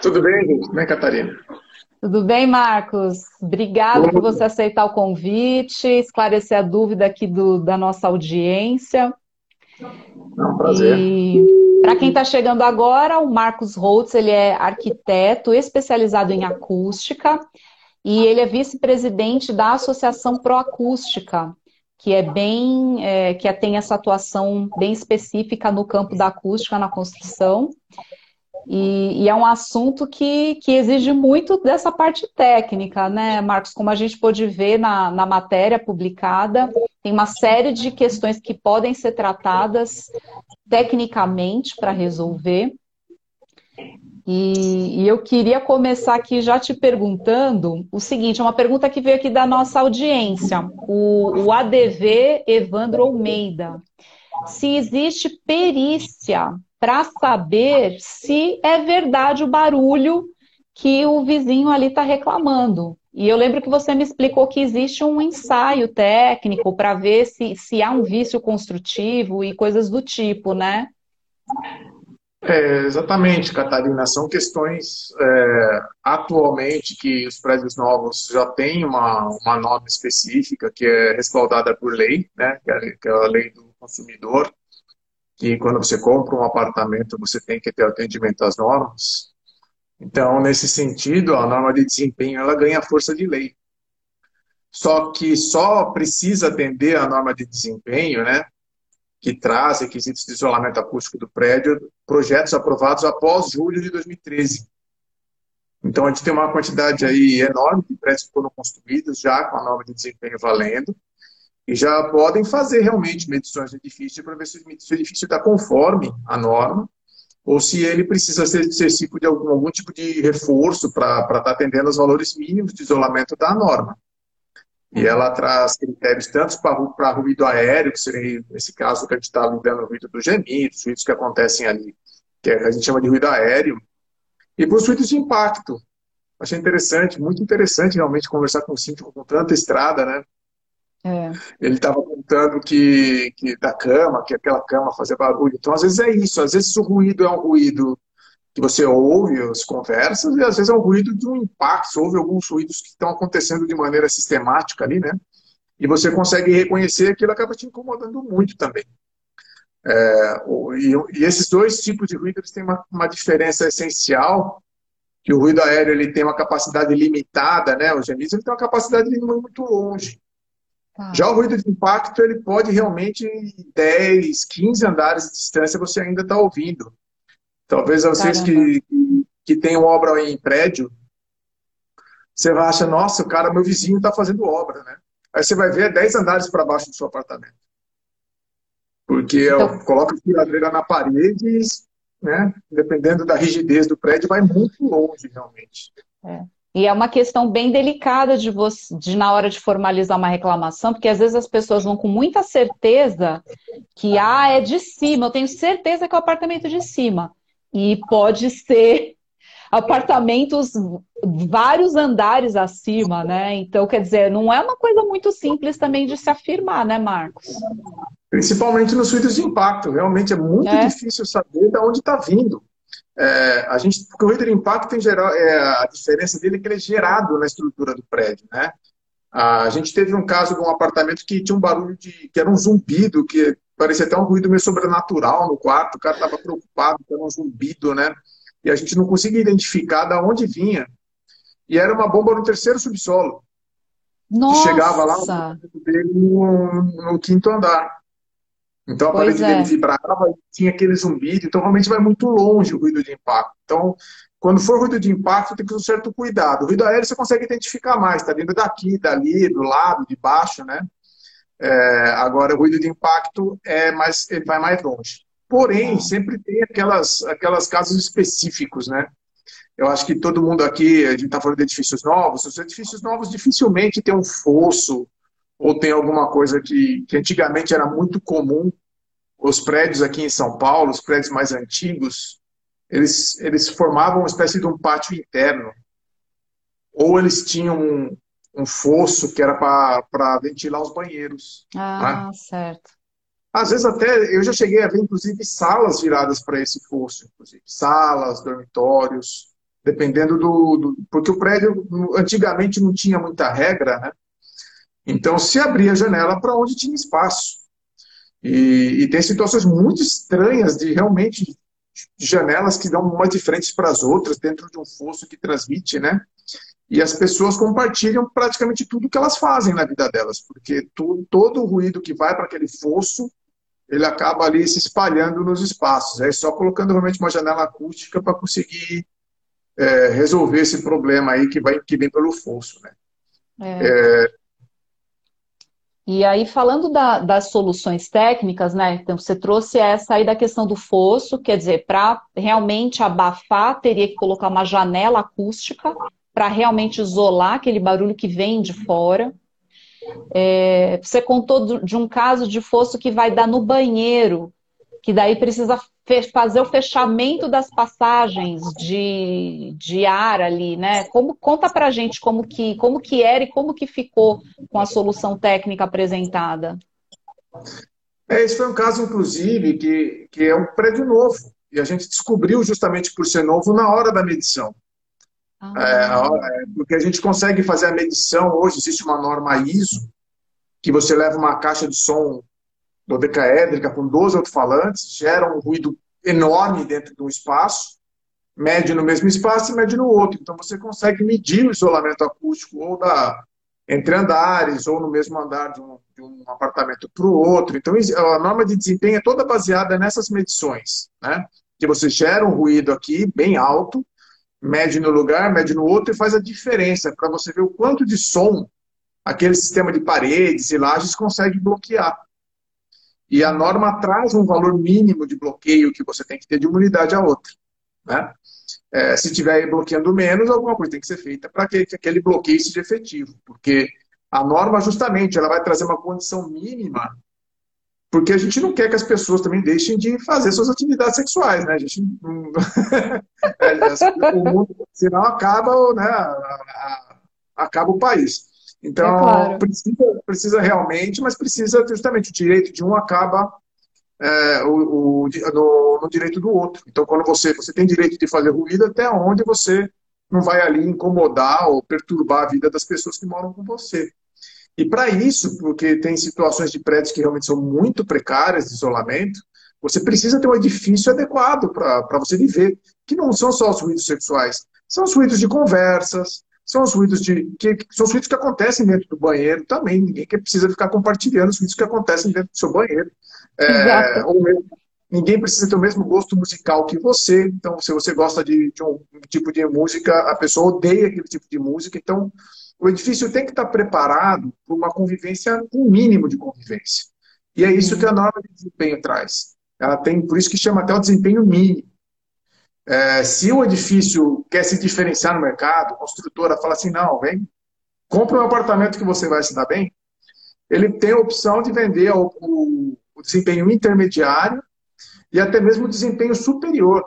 Tudo bem, gente? Como é, Catarina? Tudo bem, Marcos? Obrigado por você aceitar o convite, esclarecer a dúvida aqui do, da nossa audiência. É um prazer. E para quem está chegando agora, o Marcos Holtz, ele é arquiteto especializado em acústica e ele é vice-presidente da Associação Proacústica, que é bem, é, que tem essa atuação bem específica no campo da acústica na construção. E, e, é um assunto que, que exige muito dessa parte técnica, né, Marcos? Como a gente pôde ver na, na matéria publicada, tem uma série de questões que podem ser tratadas tecnicamente para resolver. E, e, eu queria começar aqui já te perguntando o seguinte: é uma pergunta que veio aqui da nossa audiência, o, o ADV Evandro Almeida. Se existe perícia para saber se é verdade o barulho que o vizinho ali está reclamando. E eu lembro que você me explicou que existe um ensaio técnico para ver se, se há um vício construtivo e coisas do tipo, né? É, exatamente, Catarina. São questões é, atualmente que os prédios novos já têm uma, uma norma específica que é respaldada por lei, né? que, é, é a lei do consumidor. E quando você compra um apartamento, você tem que ter atendimento às normas. Então, nesse sentido, a norma de desempenho ela ganha força de lei. Só que só precisa atender a norma de desempenho, né, que traz requisitos de isolamento acústico do prédio, projetos aprovados após julho de 2013. Então, a gente tem uma quantidade aí enorme de prédios que foram construídos já com a norma de desempenho valendo, e já podem fazer realmente medições do edifício para ver se o edifício está conforme a norma ou se ele precisa ser, ser tipo de algum, algum tipo de reforço para estar tá atendendo aos valores mínimos de isolamento da norma. E uhum. ela traz critérios tanto para ruído aéreo, que seria, nesse caso, que a gente está lidando o ruído dos gemidos, ruídos que acontecem ali, que a gente chama de ruído aéreo, e para os ruídos de impacto. Achei interessante, muito interessante realmente conversar com o síndico com tanta estrada, né? É. Ele estava contando que, que da cama, que aquela cama fazia barulho. Então, às vezes é isso. Às vezes o ruído é um ruído que você ouve as conversas e às vezes é um ruído de um impacto. Você ouve alguns ruídos que estão acontecendo de maneira sistemática ali, né? E você consegue reconhecer aquilo acaba te incomodando muito também. É, e, e, esses dois tipos de ruído eles têm uma, uma diferença essencial que o ruído aéreo ele tem uma capacidade limitada, né? O gemidos ele tem uma capacidade de ir muito longe. Tá. Já o ruído de impacto, ele pode realmente 10, 15 andares de distância você ainda está ouvindo. Talvez vocês que, que tenham obra em prédio, você vai achar, nossa, o cara, meu vizinho está fazendo obra, né? Aí você vai ver 10 andares para baixo do seu apartamento. Porque então... coloca a furadeira na parede, né? Dependendo da rigidez do prédio, vai muito longe, realmente. É. E é uma questão bem delicada de você, de na hora de formalizar uma reclamação, porque às vezes as pessoas vão com muita certeza que ah, é de cima, eu tenho certeza que é o apartamento de cima. E pode ser apartamentos vários andares acima, né? Então, quer dizer, não é uma coisa muito simples também de se afirmar, né, Marcos? Principalmente nos suítes de impacto. Realmente é muito é. difícil saber de onde está vindo. É, a gente, porque o de impacto, em geral, é, a diferença dele é que ele é gerado na estrutura do prédio, né? A gente teve um caso de um apartamento que tinha um barulho de, que era um zumbido, que parecia até um ruído meio sobrenatural no quarto, o cara estava preocupado, que era um zumbido, né? E a gente não conseguia identificar de onde vinha. E era uma bomba no terceiro subsolo. Nossa! Que chegava lá no, no quinto andar. Então a pois parede é. dele vibrava e tinha aquele zumbido, então realmente vai muito longe o ruído de impacto. Então, quando for ruído de impacto, tem que ter um certo cuidado. O ruído aéreo você consegue identificar mais, está vindo daqui, dali, do lado, de baixo, né? É, agora, o ruído de impacto é mais, ele vai mais longe. Porém, sempre tem aquelas, aquelas casos específicos, né? Eu acho que todo mundo aqui, a gente está falando de edifícios novos, os edifícios novos dificilmente tem um fosso ou tem alguma coisa que, que antigamente era muito comum. Os prédios aqui em São Paulo, os prédios mais antigos, eles, eles formavam uma espécie de um pátio interno. Ou eles tinham um, um fosso que era para ventilar os banheiros. Ah, né? certo. Às vezes até eu já cheguei a ver, inclusive, salas viradas para esse fosso, inclusive. Salas, dormitórios, dependendo do, do, Porque o prédio antigamente não tinha muita regra, né? Então, se abria a janela para onde tinha espaço. E, e, tem situações muito estranhas de realmente janelas que dão umas de frente para as outras, dentro de um fosso que transmite, né? E as pessoas compartilham praticamente tudo que elas fazem na vida delas, porque tu, todo o ruído que vai para aquele fosso, ele acaba ali se espalhando nos espaços. É só colocando realmente uma janela acústica para conseguir é, resolver esse problema aí que, vai, que vem pelo fosso, né? É. É, e aí, falando da, das soluções técnicas, né? Então, você trouxe essa aí da questão do fosso, quer dizer, para realmente abafar, teria que colocar uma janela acústica para realmente isolar aquele barulho que vem de fora. É, você contou de um caso de fosso que vai dar no banheiro, que daí precisa fazer o fechamento das passagens de, de ar ali, né? Como, conta pra gente como que, como que era e como que ficou com a solução técnica apresentada. É, esse foi um caso, inclusive, que, que é um prédio novo. E a gente descobriu justamente por ser novo na hora da medição. Ah. É, porque a gente consegue fazer a medição, hoje existe uma norma ISO, que você leva uma caixa de som dodecaédrica com 12 alto-falantes, gera um ruído enorme dentro de um espaço, mede no mesmo espaço e mede no outro. Então você consegue medir o isolamento acústico ou da entre andares ou no mesmo andar de um, de um apartamento para o outro. Então a norma de desempenho é toda baseada nessas medições, né? Que você gera um ruído aqui bem alto, mede no lugar, mede no outro e faz a diferença para você ver o quanto de som aquele sistema de paredes e lajes consegue bloquear. E a norma traz um valor mínimo de bloqueio que você tem que ter de uma unidade a outra. Né? É, se estiver bloqueando menos, alguma coisa tem que ser feita para que, que aquele bloqueio seja efetivo. Porque a norma, justamente, ela vai trazer uma condição mínima porque a gente não quer que as pessoas também deixem de fazer suas atividades sexuais, né? A gente não... É, o mundo, senão acaba, né? acaba o país. Então, é claro. precisa, precisa realmente, mas precisa justamente o direito de um acaba é, o, o no, no, direito do outro. Então, quando você, você tem direito de fazer ruído, até onde você não vai ali incomodar ou perturbar a vida das pessoas que moram com você. E para isso, porque tem situações de prédios que realmente são muito precárias de isolamento, você precisa ter um edifício adequado para você viver, que não são só os ruídos sexuais, são os ruídos de conversas, são os ruídos de que, são os ruídos que acontecem dentro do banheiro também. Ninguém que precisa ficar compartilhando os ruídos que acontecem dentro do seu banheiro. É, ou mesmo, ninguém precisa ter o mesmo gosto musical que você. Então, se você gosta de, de um, tipo de música, a pessoa odeia aquele tipo de música. Então, o edifício tem que estar preparado para uma convivência, um mínimo de convivência. E é isso que a norma de desempenho traz. Ela tem, por isso que chama até o desempenho mínimo. É, se o edifício quer se diferenciar no mercado, a construtora fala assim, não, vem, compra um apartamento que você vai se dar bem, ele tem a opção de vender o, o, o desempenho intermediário e até mesmo o desempenho superior,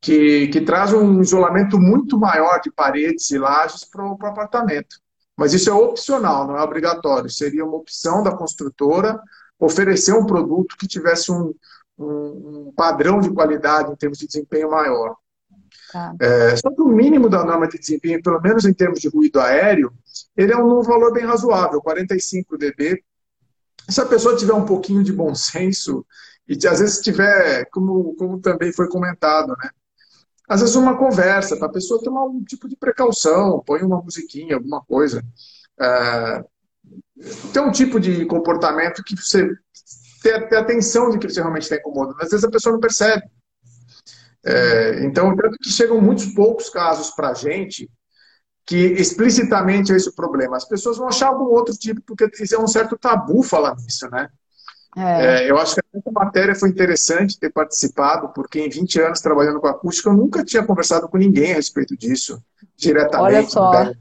que, que traz um isolamento muito maior de paredes e lajes para o apartamento. Mas isso é opcional, não é obrigatório. Seria uma opção da construtora oferecer um produto que tivesse um, um, um padrão de qualidade em termos de desempenho maior. Tá. É, só que o mínimo da norma de desempenho, pelo menos em termos de ruído aéreo, ele é um valor bem razoável, 45 dB. Se a pessoa tiver um pouquinho de bom senso, e às vezes tiver, como, como também foi comentado, né? Às vezes uma conversa, para a pessoa tomar um tipo de precaução, põe uma musiquinha, alguma coisa. É, tem um tipo de comportamento que você ter, ter atenção de que você realmente está incomodando. Às vezes a pessoa não percebe. É, então, tanto que chegam muitos poucos casos para a gente que explicitamente é esse o problema. As pessoas vão achar algum outro tipo, porque é um certo tabu falar nisso, né? É. É, eu acho que essa matéria foi interessante ter participado, porque em 20 anos trabalhando com acústica, eu nunca tinha conversado com ninguém a respeito disso, diretamente. Olha só. Né?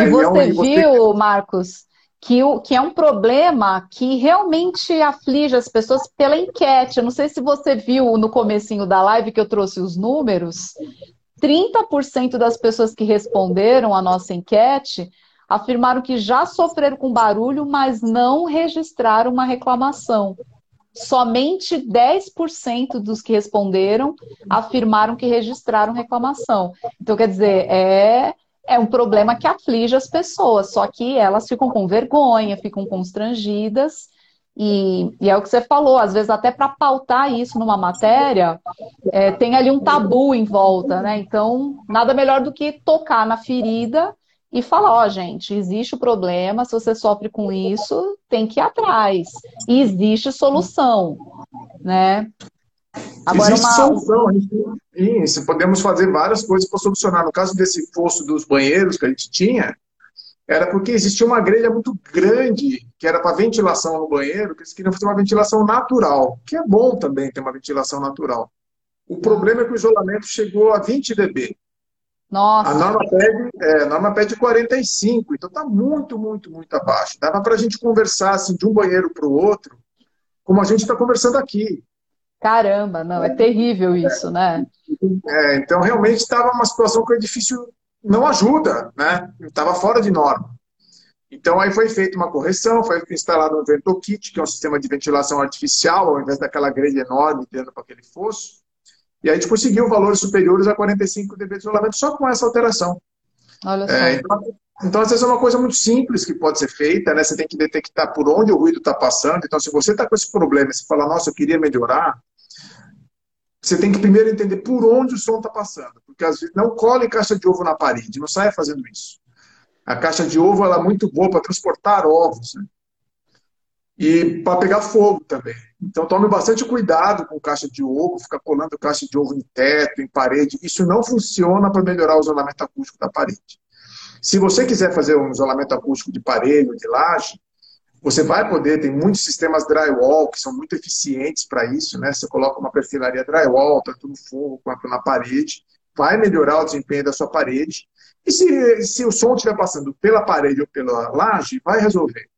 E você, e é um, viu, Marcos, que, o, que é um problema que realmente aflige as pessoas pela enquete. Eu não sei se você viu no comecinho da live que eu trouxe os números. 30% das pessoas que responderam a nossa enquete afirmaram que já sofreram com barulho, mas não registraram uma reclamação. Somente 10% dos que responderam afirmaram que registraram reclamação. Então, quer dizer, é é um problema que aflige as pessoas, só que elas ficam com vergonha, ficam constrangidas. E, e é o que você falou, às vezes até para pautar isso numa matéria, é, tem ali um tabu em volta, né? Então, nada melhor do que tocar na ferida e falar, ó, oh, gente, existe o problema, se você sofre com isso, tem que ir atrás. E existe solução, né? Agora, Existe uma... solução. Isso, podemos fazer várias coisas para solucionar. No caso desse fosso dos banheiros que a gente tinha, era porque existia uma grelha muito grande, que era para ventilação no banheiro, que eles queriam fazer uma ventilação natural, que é bom também ter uma ventilação natural. O problema é que o isolamento chegou a 20 dB. Nossa. A norma pede, é, a norma pede 45, então está muito, muito, muito abaixo. Dava para a gente conversar assim, de um banheiro para o outro, como a gente está conversando aqui. Caramba, não, é terrível isso, né? É, então, realmente estava uma situação que o edifício não ajuda, né? Estava fora de norma. Então, aí foi feita uma correção, foi instalado um ventokit, que é um sistema de ventilação artificial, ao invés daquela grelha enorme dentro para aquele fosso. E a gente conseguiu valores superiores a 45 dB de isolamento só com essa alteração. Olha só. É, então, então, às vezes é uma coisa muito simples que pode ser feita, né? Você tem que detectar por onde o ruído está passando. Então, se você está com esse problema, você fala, nossa, eu queria melhorar, você tem que primeiro entender por onde o som está passando. Porque às vezes não cole caixa de ovo na parede, não saia fazendo isso. A caixa de ovo ela é muito boa para transportar ovos. Né? E para pegar fogo também. Então tome bastante cuidado com caixa de ovo, ficar colando caixa de ovo em teto, em parede. Isso não funciona para melhorar o isolamento acústico da parede. Se você quiser fazer um isolamento acústico de parede ou de laje, você vai poder, tem muitos sistemas drywall que são muito eficientes para isso, né? Você coloca uma perfilaria drywall, tanto no forro quanto na parede, vai melhorar o desempenho da sua parede. E se, se o som estiver passando pela parede ou pela laje, vai resolver.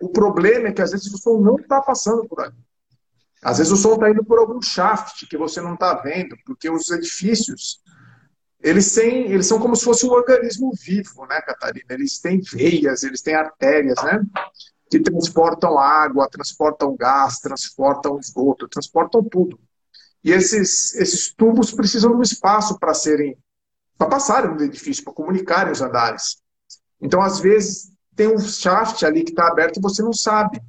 O problema é que às vezes o som não está passando por ali. Às vezes o som está indo por algum shaft que você não está vendo, porque os edifícios eles têm, eles são como se fosse um organismo vivo, né, Catarina? Eles têm veias, eles têm artérias, né? Que transportam água, transportam gás, transportam esgoto, transportam tudo. E esses, esses tubos precisam de um espaço para serem, para passarem no edifício, para comunicarem os andares. Então, às vezes, tem um shaft ali que está aberto e você não sabe.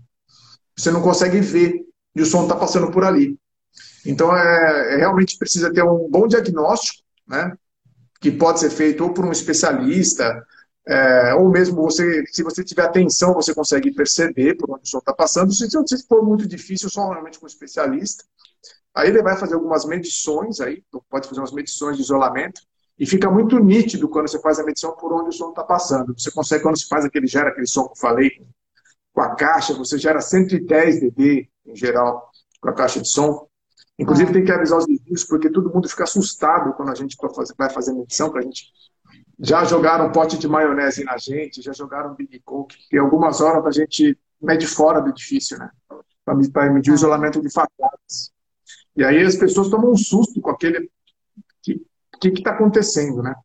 Você não consegue ver. E o som está passando por ali. Então, é, é, realmente precisa ter um bom diagnóstico, né? Que pode ser feito ou por um especialista, é, ou mesmo você, se você tiver atenção, você consegue perceber por onde o som está passando. Se, se for muito difícil, só realmente com um especialista. Aí ele vai fazer algumas medições, aí, pode fazer umas medições de isolamento, e fica muito nítido quando você faz a medição por onde o som está passando. Você consegue, quando se faz aquele, gera aquele som que eu falei, com a caixa, você gera 110 dB em geral com a caixa de som. Inclusive, tem que avisar os vizinhos, porque todo mundo fica assustado quando a gente vai fazer medição, para a gente. Já jogaram um pote de maionese na gente, já jogaram um Big Coke, que algumas horas a gente mede fora do edifício, né? Para medir o isolamento de fachadas. E aí as pessoas tomam um susto com aquele. O que está acontecendo, né?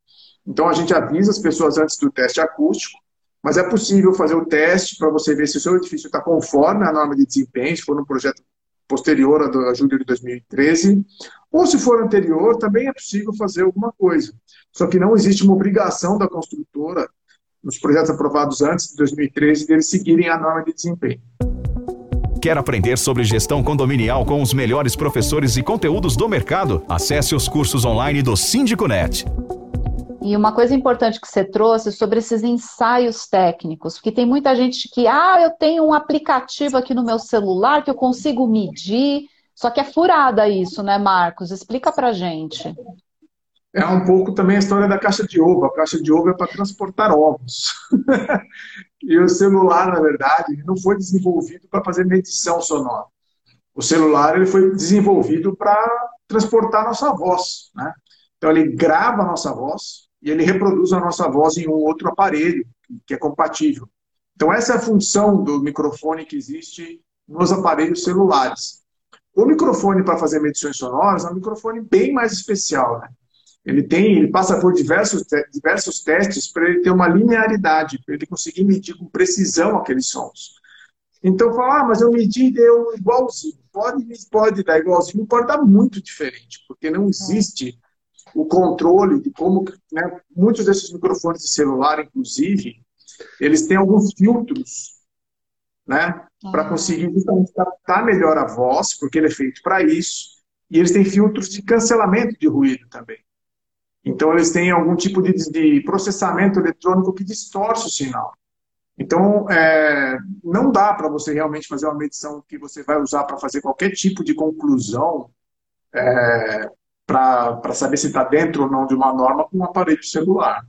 Então a gente avisa as pessoas antes do teste acústico, mas é possível fazer o teste para você ver se o seu edifício está conforme a norma de desempenho, se for um projeto posterior a julho de 2013, ou se for anterior, também é possível fazer alguma coisa. Só que não existe uma obrigação da construtora, nos projetos aprovados antes de 2013, deles seguirem a norma de desempenho. Quer aprender sobre gestão condominial com os melhores professores e conteúdos do mercado? Acesse os cursos online do SíndicoNet. E uma coisa importante que você trouxe sobre esses ensaios técnicos, porque tem muita gente que, ah, eu tenho um aplicativo aqui no meu celular que eu consigo medir, só que é furada isso, né, Marcos? Explica pra gente. É um pouco também a história da caixa de ovo. A caixa de ovo é para transportar ovos. e o celular, na verdade, não foi desenvolvido para fazer medição sonora. O celular ele foi desenvolvido para transportar nossa voz, né? Então ele grava a nossa voz e ele reproduz a nossa voz em um outro aparelho que é compatível. Então, essa é a função do microfone que existe nos aparelhos celulares. O microfone para fazer medições sonoras é um microfone bem mais especial. Né? Ele tem, ele passa por diversos, diversos testes para ele ter uma linearidade, para ele conseguir medir com precisão aqueles sons. Então, falar, ah, mas eu medi e deu igualzinho. Pode, pode dar igualzinho, pode dar muito diferente, porque não existe o controle de como, né, muitos desses microfones de celular, inclusive, eles têm alguns filtros, né, para ah. conseguir justamente captar melhor a voz, porque ele é feito para isso, e eles têm filtros de cancelamento de ruído também. Então, eles têm algum tipo de, de processamento eletrônico que distorce o sinal. Então, é, não dá para você realmente fazer uma medição que você vai usar para fazer qualquer tipo de conclusão é, para saber se está dentro ou não de uma norma com um aparelho celular.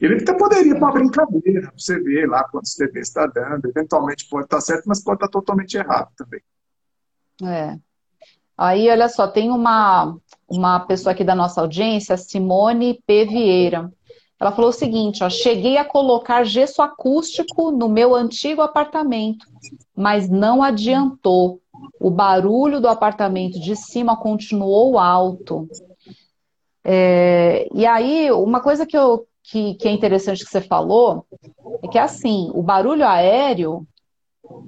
Ele até poderia para uma brincadeira, você ver lá quantos TV está dando, eventualmente pode estar tá certo, mas pode estar tá totalmente errado também. É. Aí, olha só, tem uma, uma pessoa aqui da nossa audiência, Simone P. Vieira. Ela falou o seguinte: ó, cheguei a colocar gesso acústico no meu antigo apartamento, mas não adiantou. O barulho do apartamento de cima continuou alto. É, e aí, uma coisa que, eu, que, que é interessante que você falou é que, assim, o barulho aéreo,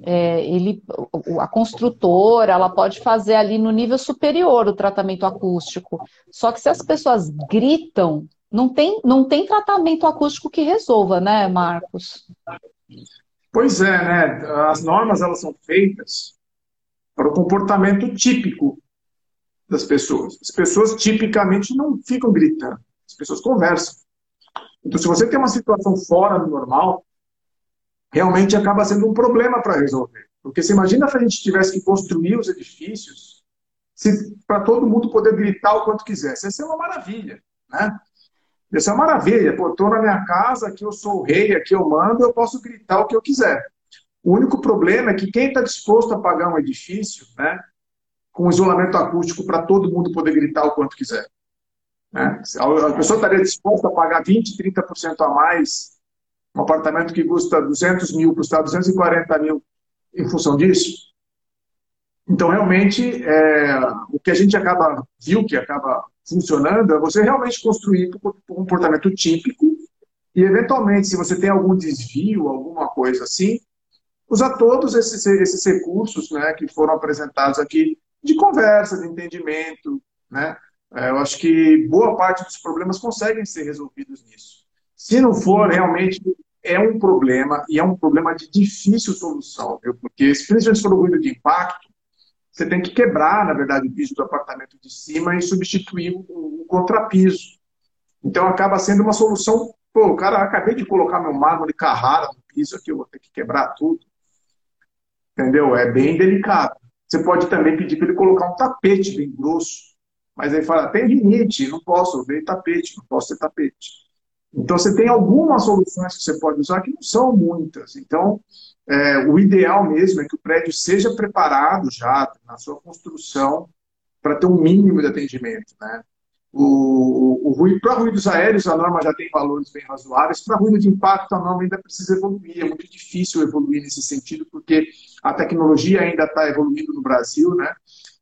é, ele, a construtora, ela pode fazer ali no nível superior o tratamento acústico. Só que se as pessoas gritam, não tem, não tem tratamento acústico que resolva, né, Marcos? Pois é, né? As normas elas são feitas para o comportamento típico das pessoas. As pessoas tipicamente não ficam gritando, as pessoas conversam. Então, se você tem uma situação fora do normal, realmente acaba sendo um problema para resolver. Porque você imagina se a gente tivesse que construir os edifícios para todo mundo poder gritar o quanto quisesse. Isso é uma maravilha, né? Isso é uma maravilha. Pô, estou na minha casa, aqui eu sou o rei, aqui eu mando, eu posso gritar o que eu quiser. O único problema é que quem está disposto a pagar um edifício, né, com isolamento acústico para todo mundo poder gritar o quanto quiser. Né? A pessoa estaria disposta a pagar 20%, 30% a mais, um apartamento que custa 200 mil, custar 240 mil em função disso? Então, realmente, é, o que a gente acaba viu que acaba funcionando é você realmente construir um comportamento típico e, eventualmente, se você tem algum desvio, alguma coisa assim, usar todos esses, esses recursos né, que foram apresentados aqui de conversa, de entendimento, né? É, eu acho que boa parte dos problemas conseguem ser resolvidos nisso. Se não for, realmente é um problema, e é um problema de difícil solução, viu? porque principalmente se for ruído de impacto, você tem que quebrar, na verdade, o piso do apartamento de cima e substituir o, o contrapiso. Então acaba sendo uma solução. Pô, cara, acabei de colocar meu mármore Carrara no piso aqui, eu vou ter que quebrar tudo. Entendeu? É bem delicado. Você pode também pedir para ele colocar um tapete bem grosso. Mas aí fala, tem limite, não posso ver tapete, não posso ter tapete. Então você tem algumas soluções que você pode usar que não são muitas. Então, é, o ideal mesmo é que o prédio seja preparado já na sua construção para ter um mínimo de atendimento. Né? O, o, o ruído, para ruídos aéreos, a norma já tem valores bem razoáveis. Para ruído de impacto, a norma ainda precisa evoluir. É muito difícil evoluir nesse sentido, porque a tecnologia ainda está evoluindo no Brasil, né?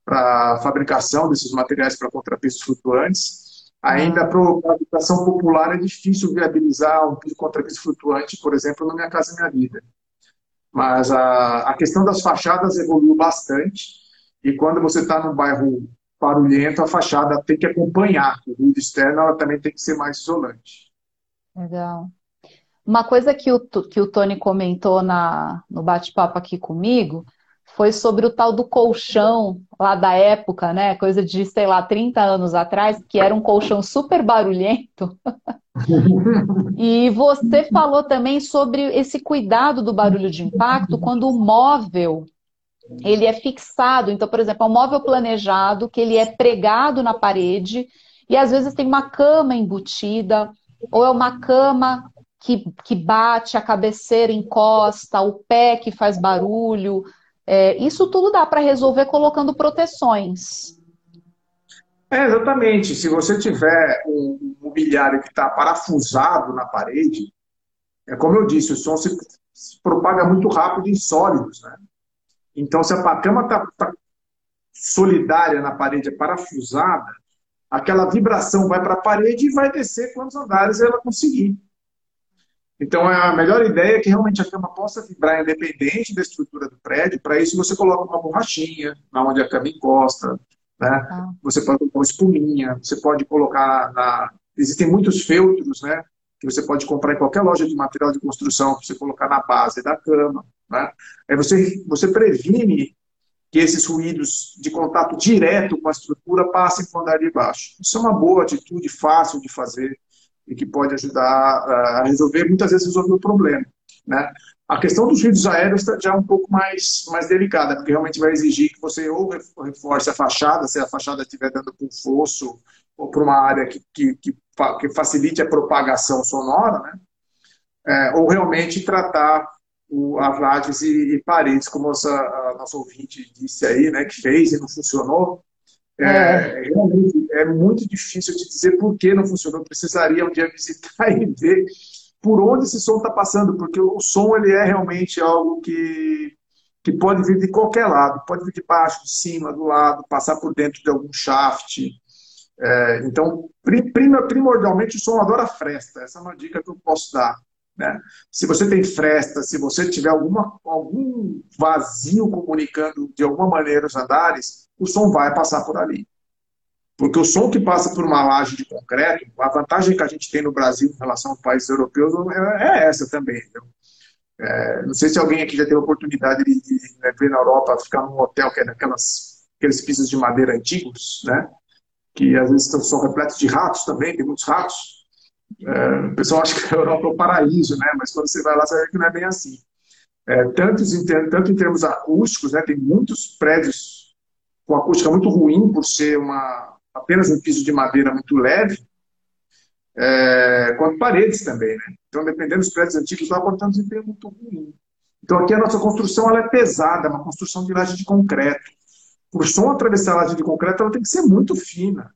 Para fabricação desses materiais para contrapesos flutuantes. Ainda para a habitação popular é difícil viabilizar um piso contrapeso flutuante, por exemplo, na Minha Casa Minha Vida. Mas a, a questão das fachadas evoluiu bastante. E quando você está num bairro barulhento, a fachada tem que acompanhar. O ruído externo ela também tem que ser mais isolante. Legal. Uma coisa que o, que o Tony comentou na, no bate-papo aqui comigo foi sobre o tal do colchão lá da época, né? Coisa de, sei lá, 30 anos atrás, que era um colchão super barulhento. e você falou também sobre esse cuidado do barulho de impacto quando o móvel ele é fixado. Então, por exemplo, é um móvel planejado que ele é pregado na parede e às vezes tem uma cama embutida ou é uma cama que, que bate, a cabeceira encosta, o pé que faz barulho. É, isso tudo dá para resolver colocando proteções. É, exatamente. Se você tiver um mobiliário que está parafusado na parede, é como eu disse, o som se, se propaga muito rápido em sólidos, né? Então, se a cama está tá solidária na parede, é parafusada, aquela vibração vai para a parede e vai descer quantos andares ela conseguir. Então, a melhor ideia é que realmente a cama possa vibrar independente da estrutura do prédio. Para isso, você coloca uma borrachinha na onde a cama encosta. Né? Ah. Você pode colocar uma espuminha, você pode colocar na... Existem muitos feltros, né? Que você pode comprar em qualquer loja de material de construção, para você colocar na base da cama. Né? Aí você, você previne que esses ruídos de contato direto com a estrutura passem para o andar de baixo. Isso é uma boa atitude, fácil de fazer e que pode ajudar a resolver, muitas vezes, resolver o problema. Né? A questão dos ruídos aéreos já é um pouco mais, mais delicada, porque realmente vai exigir que você ou reforce a fachada, se a fachada estiver dando para um fosso ou para uma área que, que, que, que, facilite a propagação sonora, né? É, ou realmente tratar o, as lajes e, e, paredes, como essa, a nossa ouvinte disse aí, né, que fez e não funcionou. É, é. Realmente é muito difícil te dizer por que não funcionou. Eu precisaria um dia visitar e ver por onde esse som está passando, porque o som ele é realmente algo que que pode vir de qualquer lado, pode vir de baixo, de cima, do lado, passar por dentro de algum shaft. É, então, primordialmente, o som adora fresta. Essa é uma dica que eu posso dar. Né? Se você tem fresta, se você tiver alguma, algum vazio comunicando de alguma maneira os andares, o som vai passar por ali. Porque o som que passa por uma laje de concreto, a vantagem que a gente tem no Brasil em relação aos países europeus é, é essa também. É, não sei se alguém aqui já teve a oportunidade de, de né, ver na Europa, ficar num hotel que é daquelas, aqueles pisos de madeira antigos, né? Que às vezes são repletos de ratos também, tem muitos ratos. É, o pessoal acha que a Europa é o paraíso, né? mas quando você vai lá, você vê que não é bem assim. É, tanto, em, tanto em termos acústicos, né? tem muitos prédios com acústica muito ruim, por ser uma, apenas um piso de madeira muito leve, é, quanto paredes também. Né? Então, dependendo dos prédios antigos, lá ter um desempenho muito ruim. Então, aqui a nossa construção ela é pesada, é uma construção de laje de concreto. O som atravessar a laje de concreto, ela tem que ser muito fina.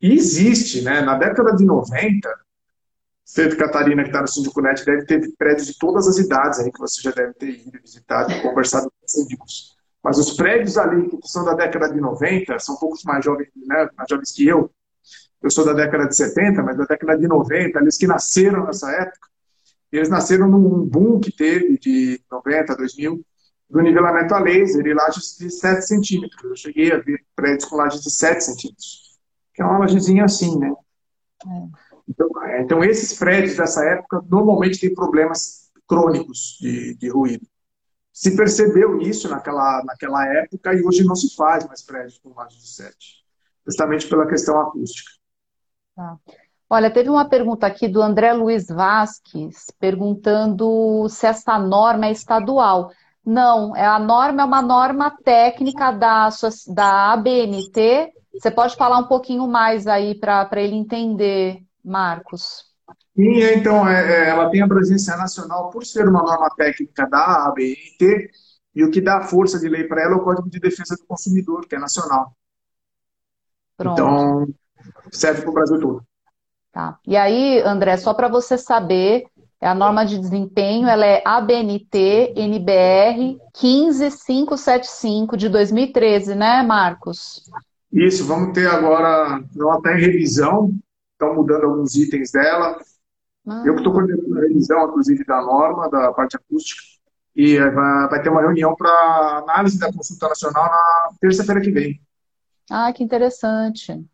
E existe, né? Na década de 90, Santa Catarina, que está no Síndico Net, deve ter prédios de todas as idades aí, que você já deve ter ido visitado conversado com os síndicos. Mas os prédios ali, que são da década de 90, são poucos mais jovens, né, mais jovens que eu, eu sou da década de 70, mas da década de 90, eles que nasceram nessa época, eles nasceram num boom que teve de 90, 2000, do nivelamento a laser e lajes de 7 centímetros. Eu cheguei a ver prédios com lajes de 7 centímetros, que é uma lajezinha assim, né? É. Então, é, então, esses prédios dessa época normalmente têm problemas crônicos de, de ruído. Se percebeu isso naquela, naquela época e hoje não se faz mais prédios com lajes de 7, justamente pela questão acústica. Tá. Olha, teve uma pergunta aqui do André Luiz Vasques, perguntando se essa norma é estadual. Não, é a norma é uma norma técnica da, da ABNT. Você pode falar um pouquinho mais aí para ele entender, Marcos? Sim, é, então, é, é, ela tem a presença nacional por ser uma norma técnica da ABNT, e o que dá força de lei para ela é o Código de Defesa do Consumidor, que é nacional. Pronto. Então, serve para o Brasil todo. Tá. E aí, André, só para você saber, a norma de desempenho ela é ABNT NBR 15575 de 2013, né, Marcos? Isso, vamos ter agora, ela está em revisão, estão mudando alguns itens dela. Ah. Eu que estou coordenando a revisão, inclusive, da norma, da parte acústica, e vai, vai ter uma reunião para análise da consulta nacional na terça-feira que vem. Ah, que interessante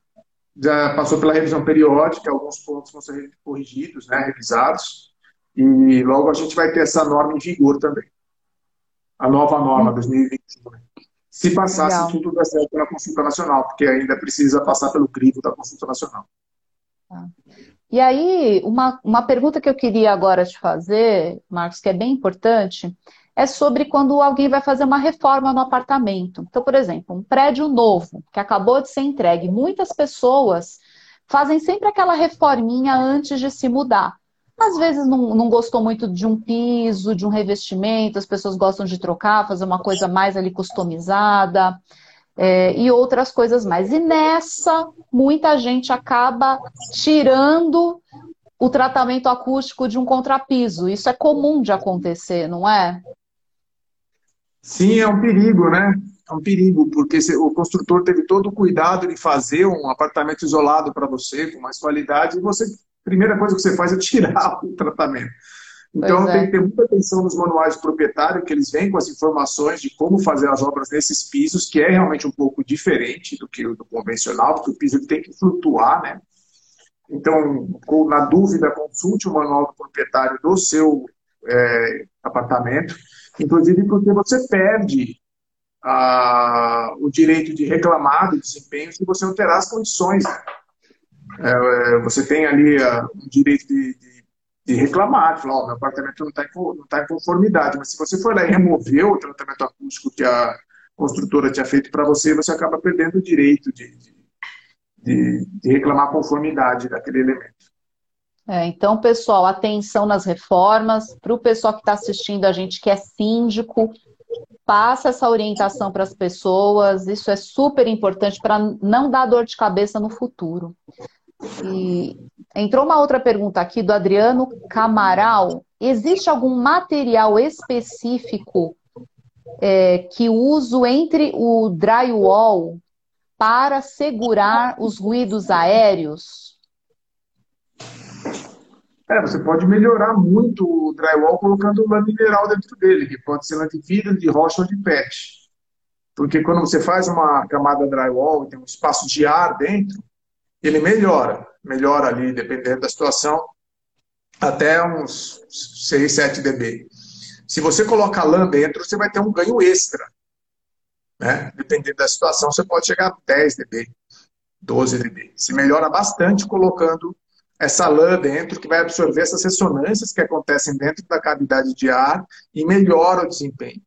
já passou pela revisão periódica, alguns pontos vão ser corrigidos, né, revisados, e logo a gente vai ter essa norma em vigor também. A nova norma hum. 2021. Né. Se passasse Legal. tudo der certo na consulta nacional, porque ainda precisa passar pelo crivo da consulta nacional. Tá. E aí, uma, uma pergunta que eu queria agora te fazer, Marcos, que é bem importante, é sobre quando alguém vai fazer uma reforma no apartamento. Então, por exemplo, um prédio novo que acabou de ser entregue. Muitas pessoas fazem sempre aquela reforminha antes de se mudar. Às vezes não, não gostou muito de um piso, de um revestimento, as pessoas gostam de trocar, fazer uma coisa mais ali customizada. É, e outras coisas mais. E nessa, muita gente acaba tirando o tratamento acústico de um contrapiso. Isso é comum de acontecer, não é? Sim, é um perigo, né? É um perigo, porque o construtor teve todo o cuidado de fazer um apartamento isolado para você, com mais qualidade, e você, primeira coisa que você faz é tirar o tratamento. Então é. tem que ter muita atenção nos manuais do proprietário, que eles vêm com as informações de como fazer as obras nesses pisos, que é realmente um pouco diferente do que o do convencional, porque o piso tem que flutuar, né? Então, na dúvida, consulte o manual do proprietário do seu é, apartamento inclusive porque você perde ah, o direito de reclamar do desempenho se você alterar as condições. Né? É, você tem ali ah, um direito de, de, de, reclamar, de falar, oh, meu apartamento não está em, tá em conformidade, mas se você for lá e remover o tratamento acústico que a construtora tinha feito para você, você acaba perdendo o direito de, de, de reclamar a conformidade daquele elemento. É, então, pessoal, atenção nas reformas. Para o pessoal que está assistindo a gente que é síndico, passa essa orientação para as pessoas. Isso é super importante para não dar dor de cabeça no futuro. E entrou uma outra pergunta aqui do Adriano Camaral. Existe algum material específico é, que uso entre o drywall para segurar os ruídos aéreos? É, você pode melhorar muito o drywall colocando lã mineral dentro dele, que pode ser lã de vidro, de rocha ou de PET. Porque quando você faz uma camada drywall e tem um espaço de ar dentro, ele melhora. Melhora ali, dependendo da situação, até uns 6, 7 dB. Se você colocar lã dentro, você vai ter um ganho extra. Né? Dependendo da situação, você pode chegar a 10 dB, 12 dB. Se melhora bastante colocando essa lã dentro, que vai absorver essas ressonâncias que acontecem dentro da cavidade de ar e melhora o desempenho.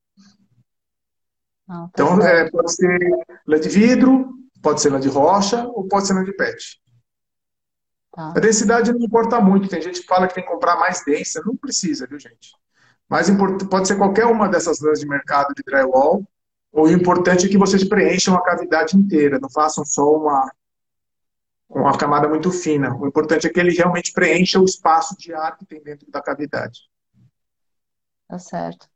Ah, tá então, é, pode ser lã de vidro, pode ser lã de rocha ou pode ser lã de PET. Tá. A densidade não importa muito. Tem gente que fala que tem que comprar mais densa. Não precisa, viu, gente? Mas pode ser qualquer uma dessas lãs de mercado de drywall. O importante é que vocês preencham a cavidade inteira, não façam só uma, uma camada muito fina. O importante é que ele realmente preencha o espaço de ar que tem dentro da cavidade. Tá certo.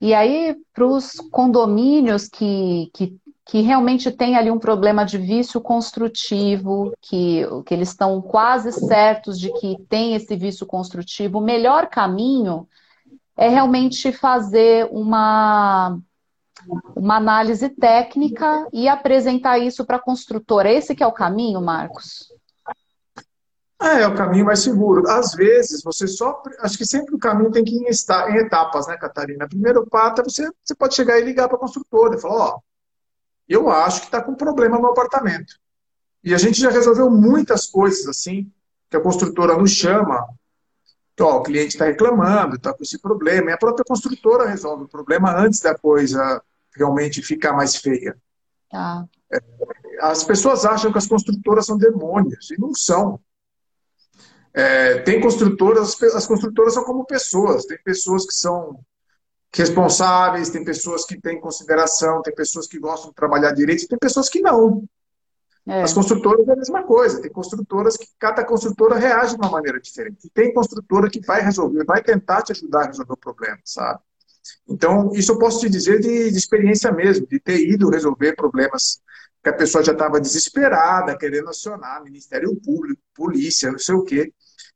E aí, para os condomínios que, que, que realmente tem ali um problema de vício construtivo, que, que eles estão quase certos de que tem esse vício construtivo, o melhor caminho é realmente fazer uma, uma análise técnica e apresentar isso para a construtora. Esse que é o caminho, Marcos? É, é o caminho mais seguro. Às vezes, você só. Acho que sempre o caminho tem que ir em etapas, né, Catarina? Primeiro passo é você, você pode chegar e ligar para a construtora e falar: Ó, eu acho que está com problema no apartamento. E a gente já resolveu muitas coisas assim, que a construtora nos chama. Então, ó, o cliente está reclamando, está com esse problema, e a própria construtora resolve o problema antes da coisa realmente ficar mais feia. Tá. As pessoas acham que as construtoras são demônios, e não são. É, tem construtoras, as construtoras são como pessoas, tem pessoas que são responsáveis, tem pessoas que têm consideração, tem pessoas que gostam de trabalhar direito, tem pessoas que não. É. As construtoras é a mesma coisa, tem construtoras que cada construtora reage de uma maneira diferente. E tem construtora que vai resolver, vai tentar te ajudar a resolver o problema, sabe? Então, isso eu posso te dizer de, de experiência mesmo, de ter ido resolver problemas que a pessoa já estava desesperada, querendo acionar Ministério Público, polícia, não sei o quê.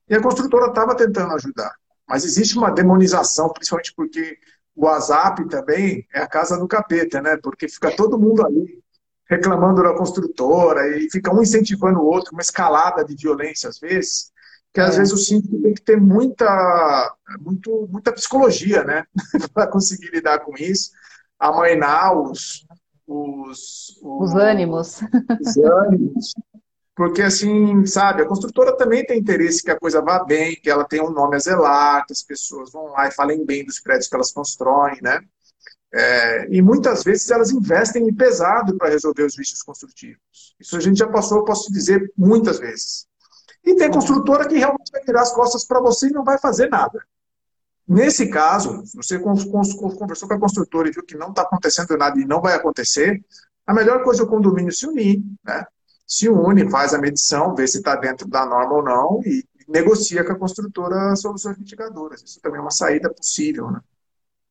E a construtora estava tentando ajudar. Mas existe uma demonização, principalmente porque o WhatsApp também é a casa do capeta, né? Porque fica todo mundo ali reclamando da construtora e fica um incentivando o outro, uma escalada de violência às vezes, que às é. vezes o síndico tem que ter muita, muito, muita psicologia, né? para conseguir lidar com isso, amainar os, os, os, os ânimos. Os ânimos porque, assim, sabe, a construtora também tem interesse que a coisa vá bem, que ela tenha um nome a zelar, que as pessoas vão lá e falem bem dos prédios que elas constroem, né? É, e muitas vezes elas investem em pesado para resolver os vícios construtivos. Isso a gente já passou, posso dizer, muitas vezes. E tem construtora que realmente vai virar as costas para você e não vai fazer nada. Nesse caso, se você conversou com a construtora e viu que não está acontecendo nada e não vai acontecer, a melhor coisa é o condomínio se unir, né? Se une, faz a medição, vê se está dentro da norma ou não e negocia com a construtora soluções mitigadoras. Isso também é uma saída possível, né?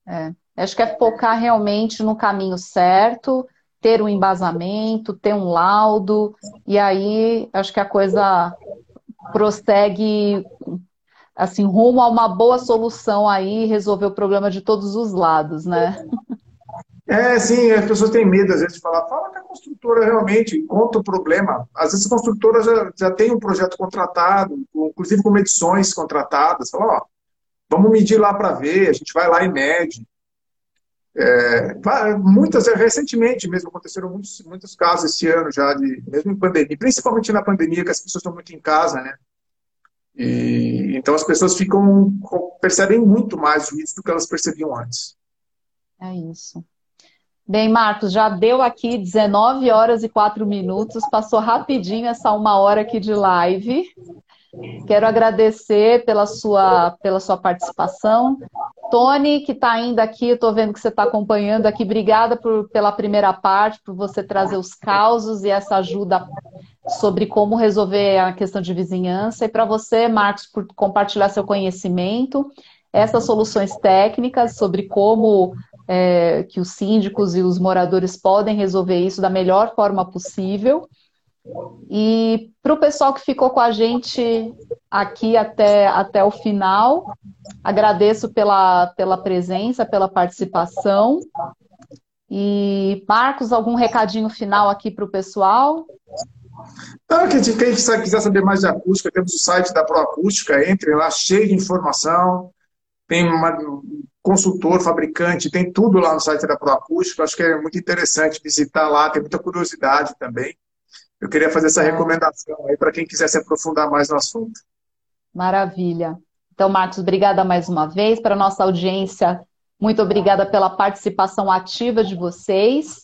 É. Acho que é focar realmente no caminho certo, ter um embasamento, ter um laudo, e aí acho que a coisa prossegue assim rumo a uma boa solução aí, resolver o problema de todos os lados, né? É, sim, as pessoas têm medo às vezes de falar, fala com a construtora realmente, conta o problema. Às vezes a construtora já, já tem um projeto contratado, inclusive com medições contratadas, fala, ó, vamos medir lá para ver, a gente vai lá e mede. É, muitas, recentemente mesmo, aconteceram muitos, muitos casos esse ano já, de, mesmo em pandemia, principalmente na pandemia, que as pessoas estão muito em casa, né? E, então as pessoas ficam, percebem muito mais isso do que elas percebiam antes. É isso. Bem, Marcos, já deu aqui 19 horas e 4 minutos, passou rapidinho essa uma hora aqui de live. Quero agradecer pela sua, pela sua participação. Tony, que está ainda aqui, estou vendo que você está acompanhando aqui, obrigada por, pela primeira parte, por você trazer os causos e essa ajuda sobre como resolver a questão de vizinhança. E para você, Marcos, por compartilhar seu conhecimento, essas soluções técnicas sobre como é, que os síndicos e os moradores podem resolver isso da melhor forma possível. E para o pessoal que ficou com a gente aqui até, até o final, agradeço pela, pela presença, pela participação. E, Marcos, algum recadinho final aqui para o pessoal? Então, quem, quem quiser saber mais de acústica, temos o site da Proacústica, entre lá, cheio de informação. Tem uma, consultor, fabricante, tem tudo lá no site da Proacústica. Acho que é muito interessante visitar lá, tem muita curiosidade também. Eu queria fazer essa é. recomendação aí para quem quiser se aprofundar mais no assunto. Maravilha. Então, Marcos, obrigada mais uma vez. Para a nossa audiência, muito obrigada pela participação ativa de vocês.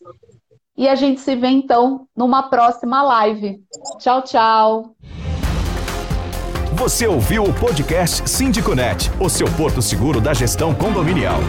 E a gente se vê então numa próxima live. Tchau, tchau. Você ouviu o podcast Síndico Net, o seu porto seguro da gestão condominial.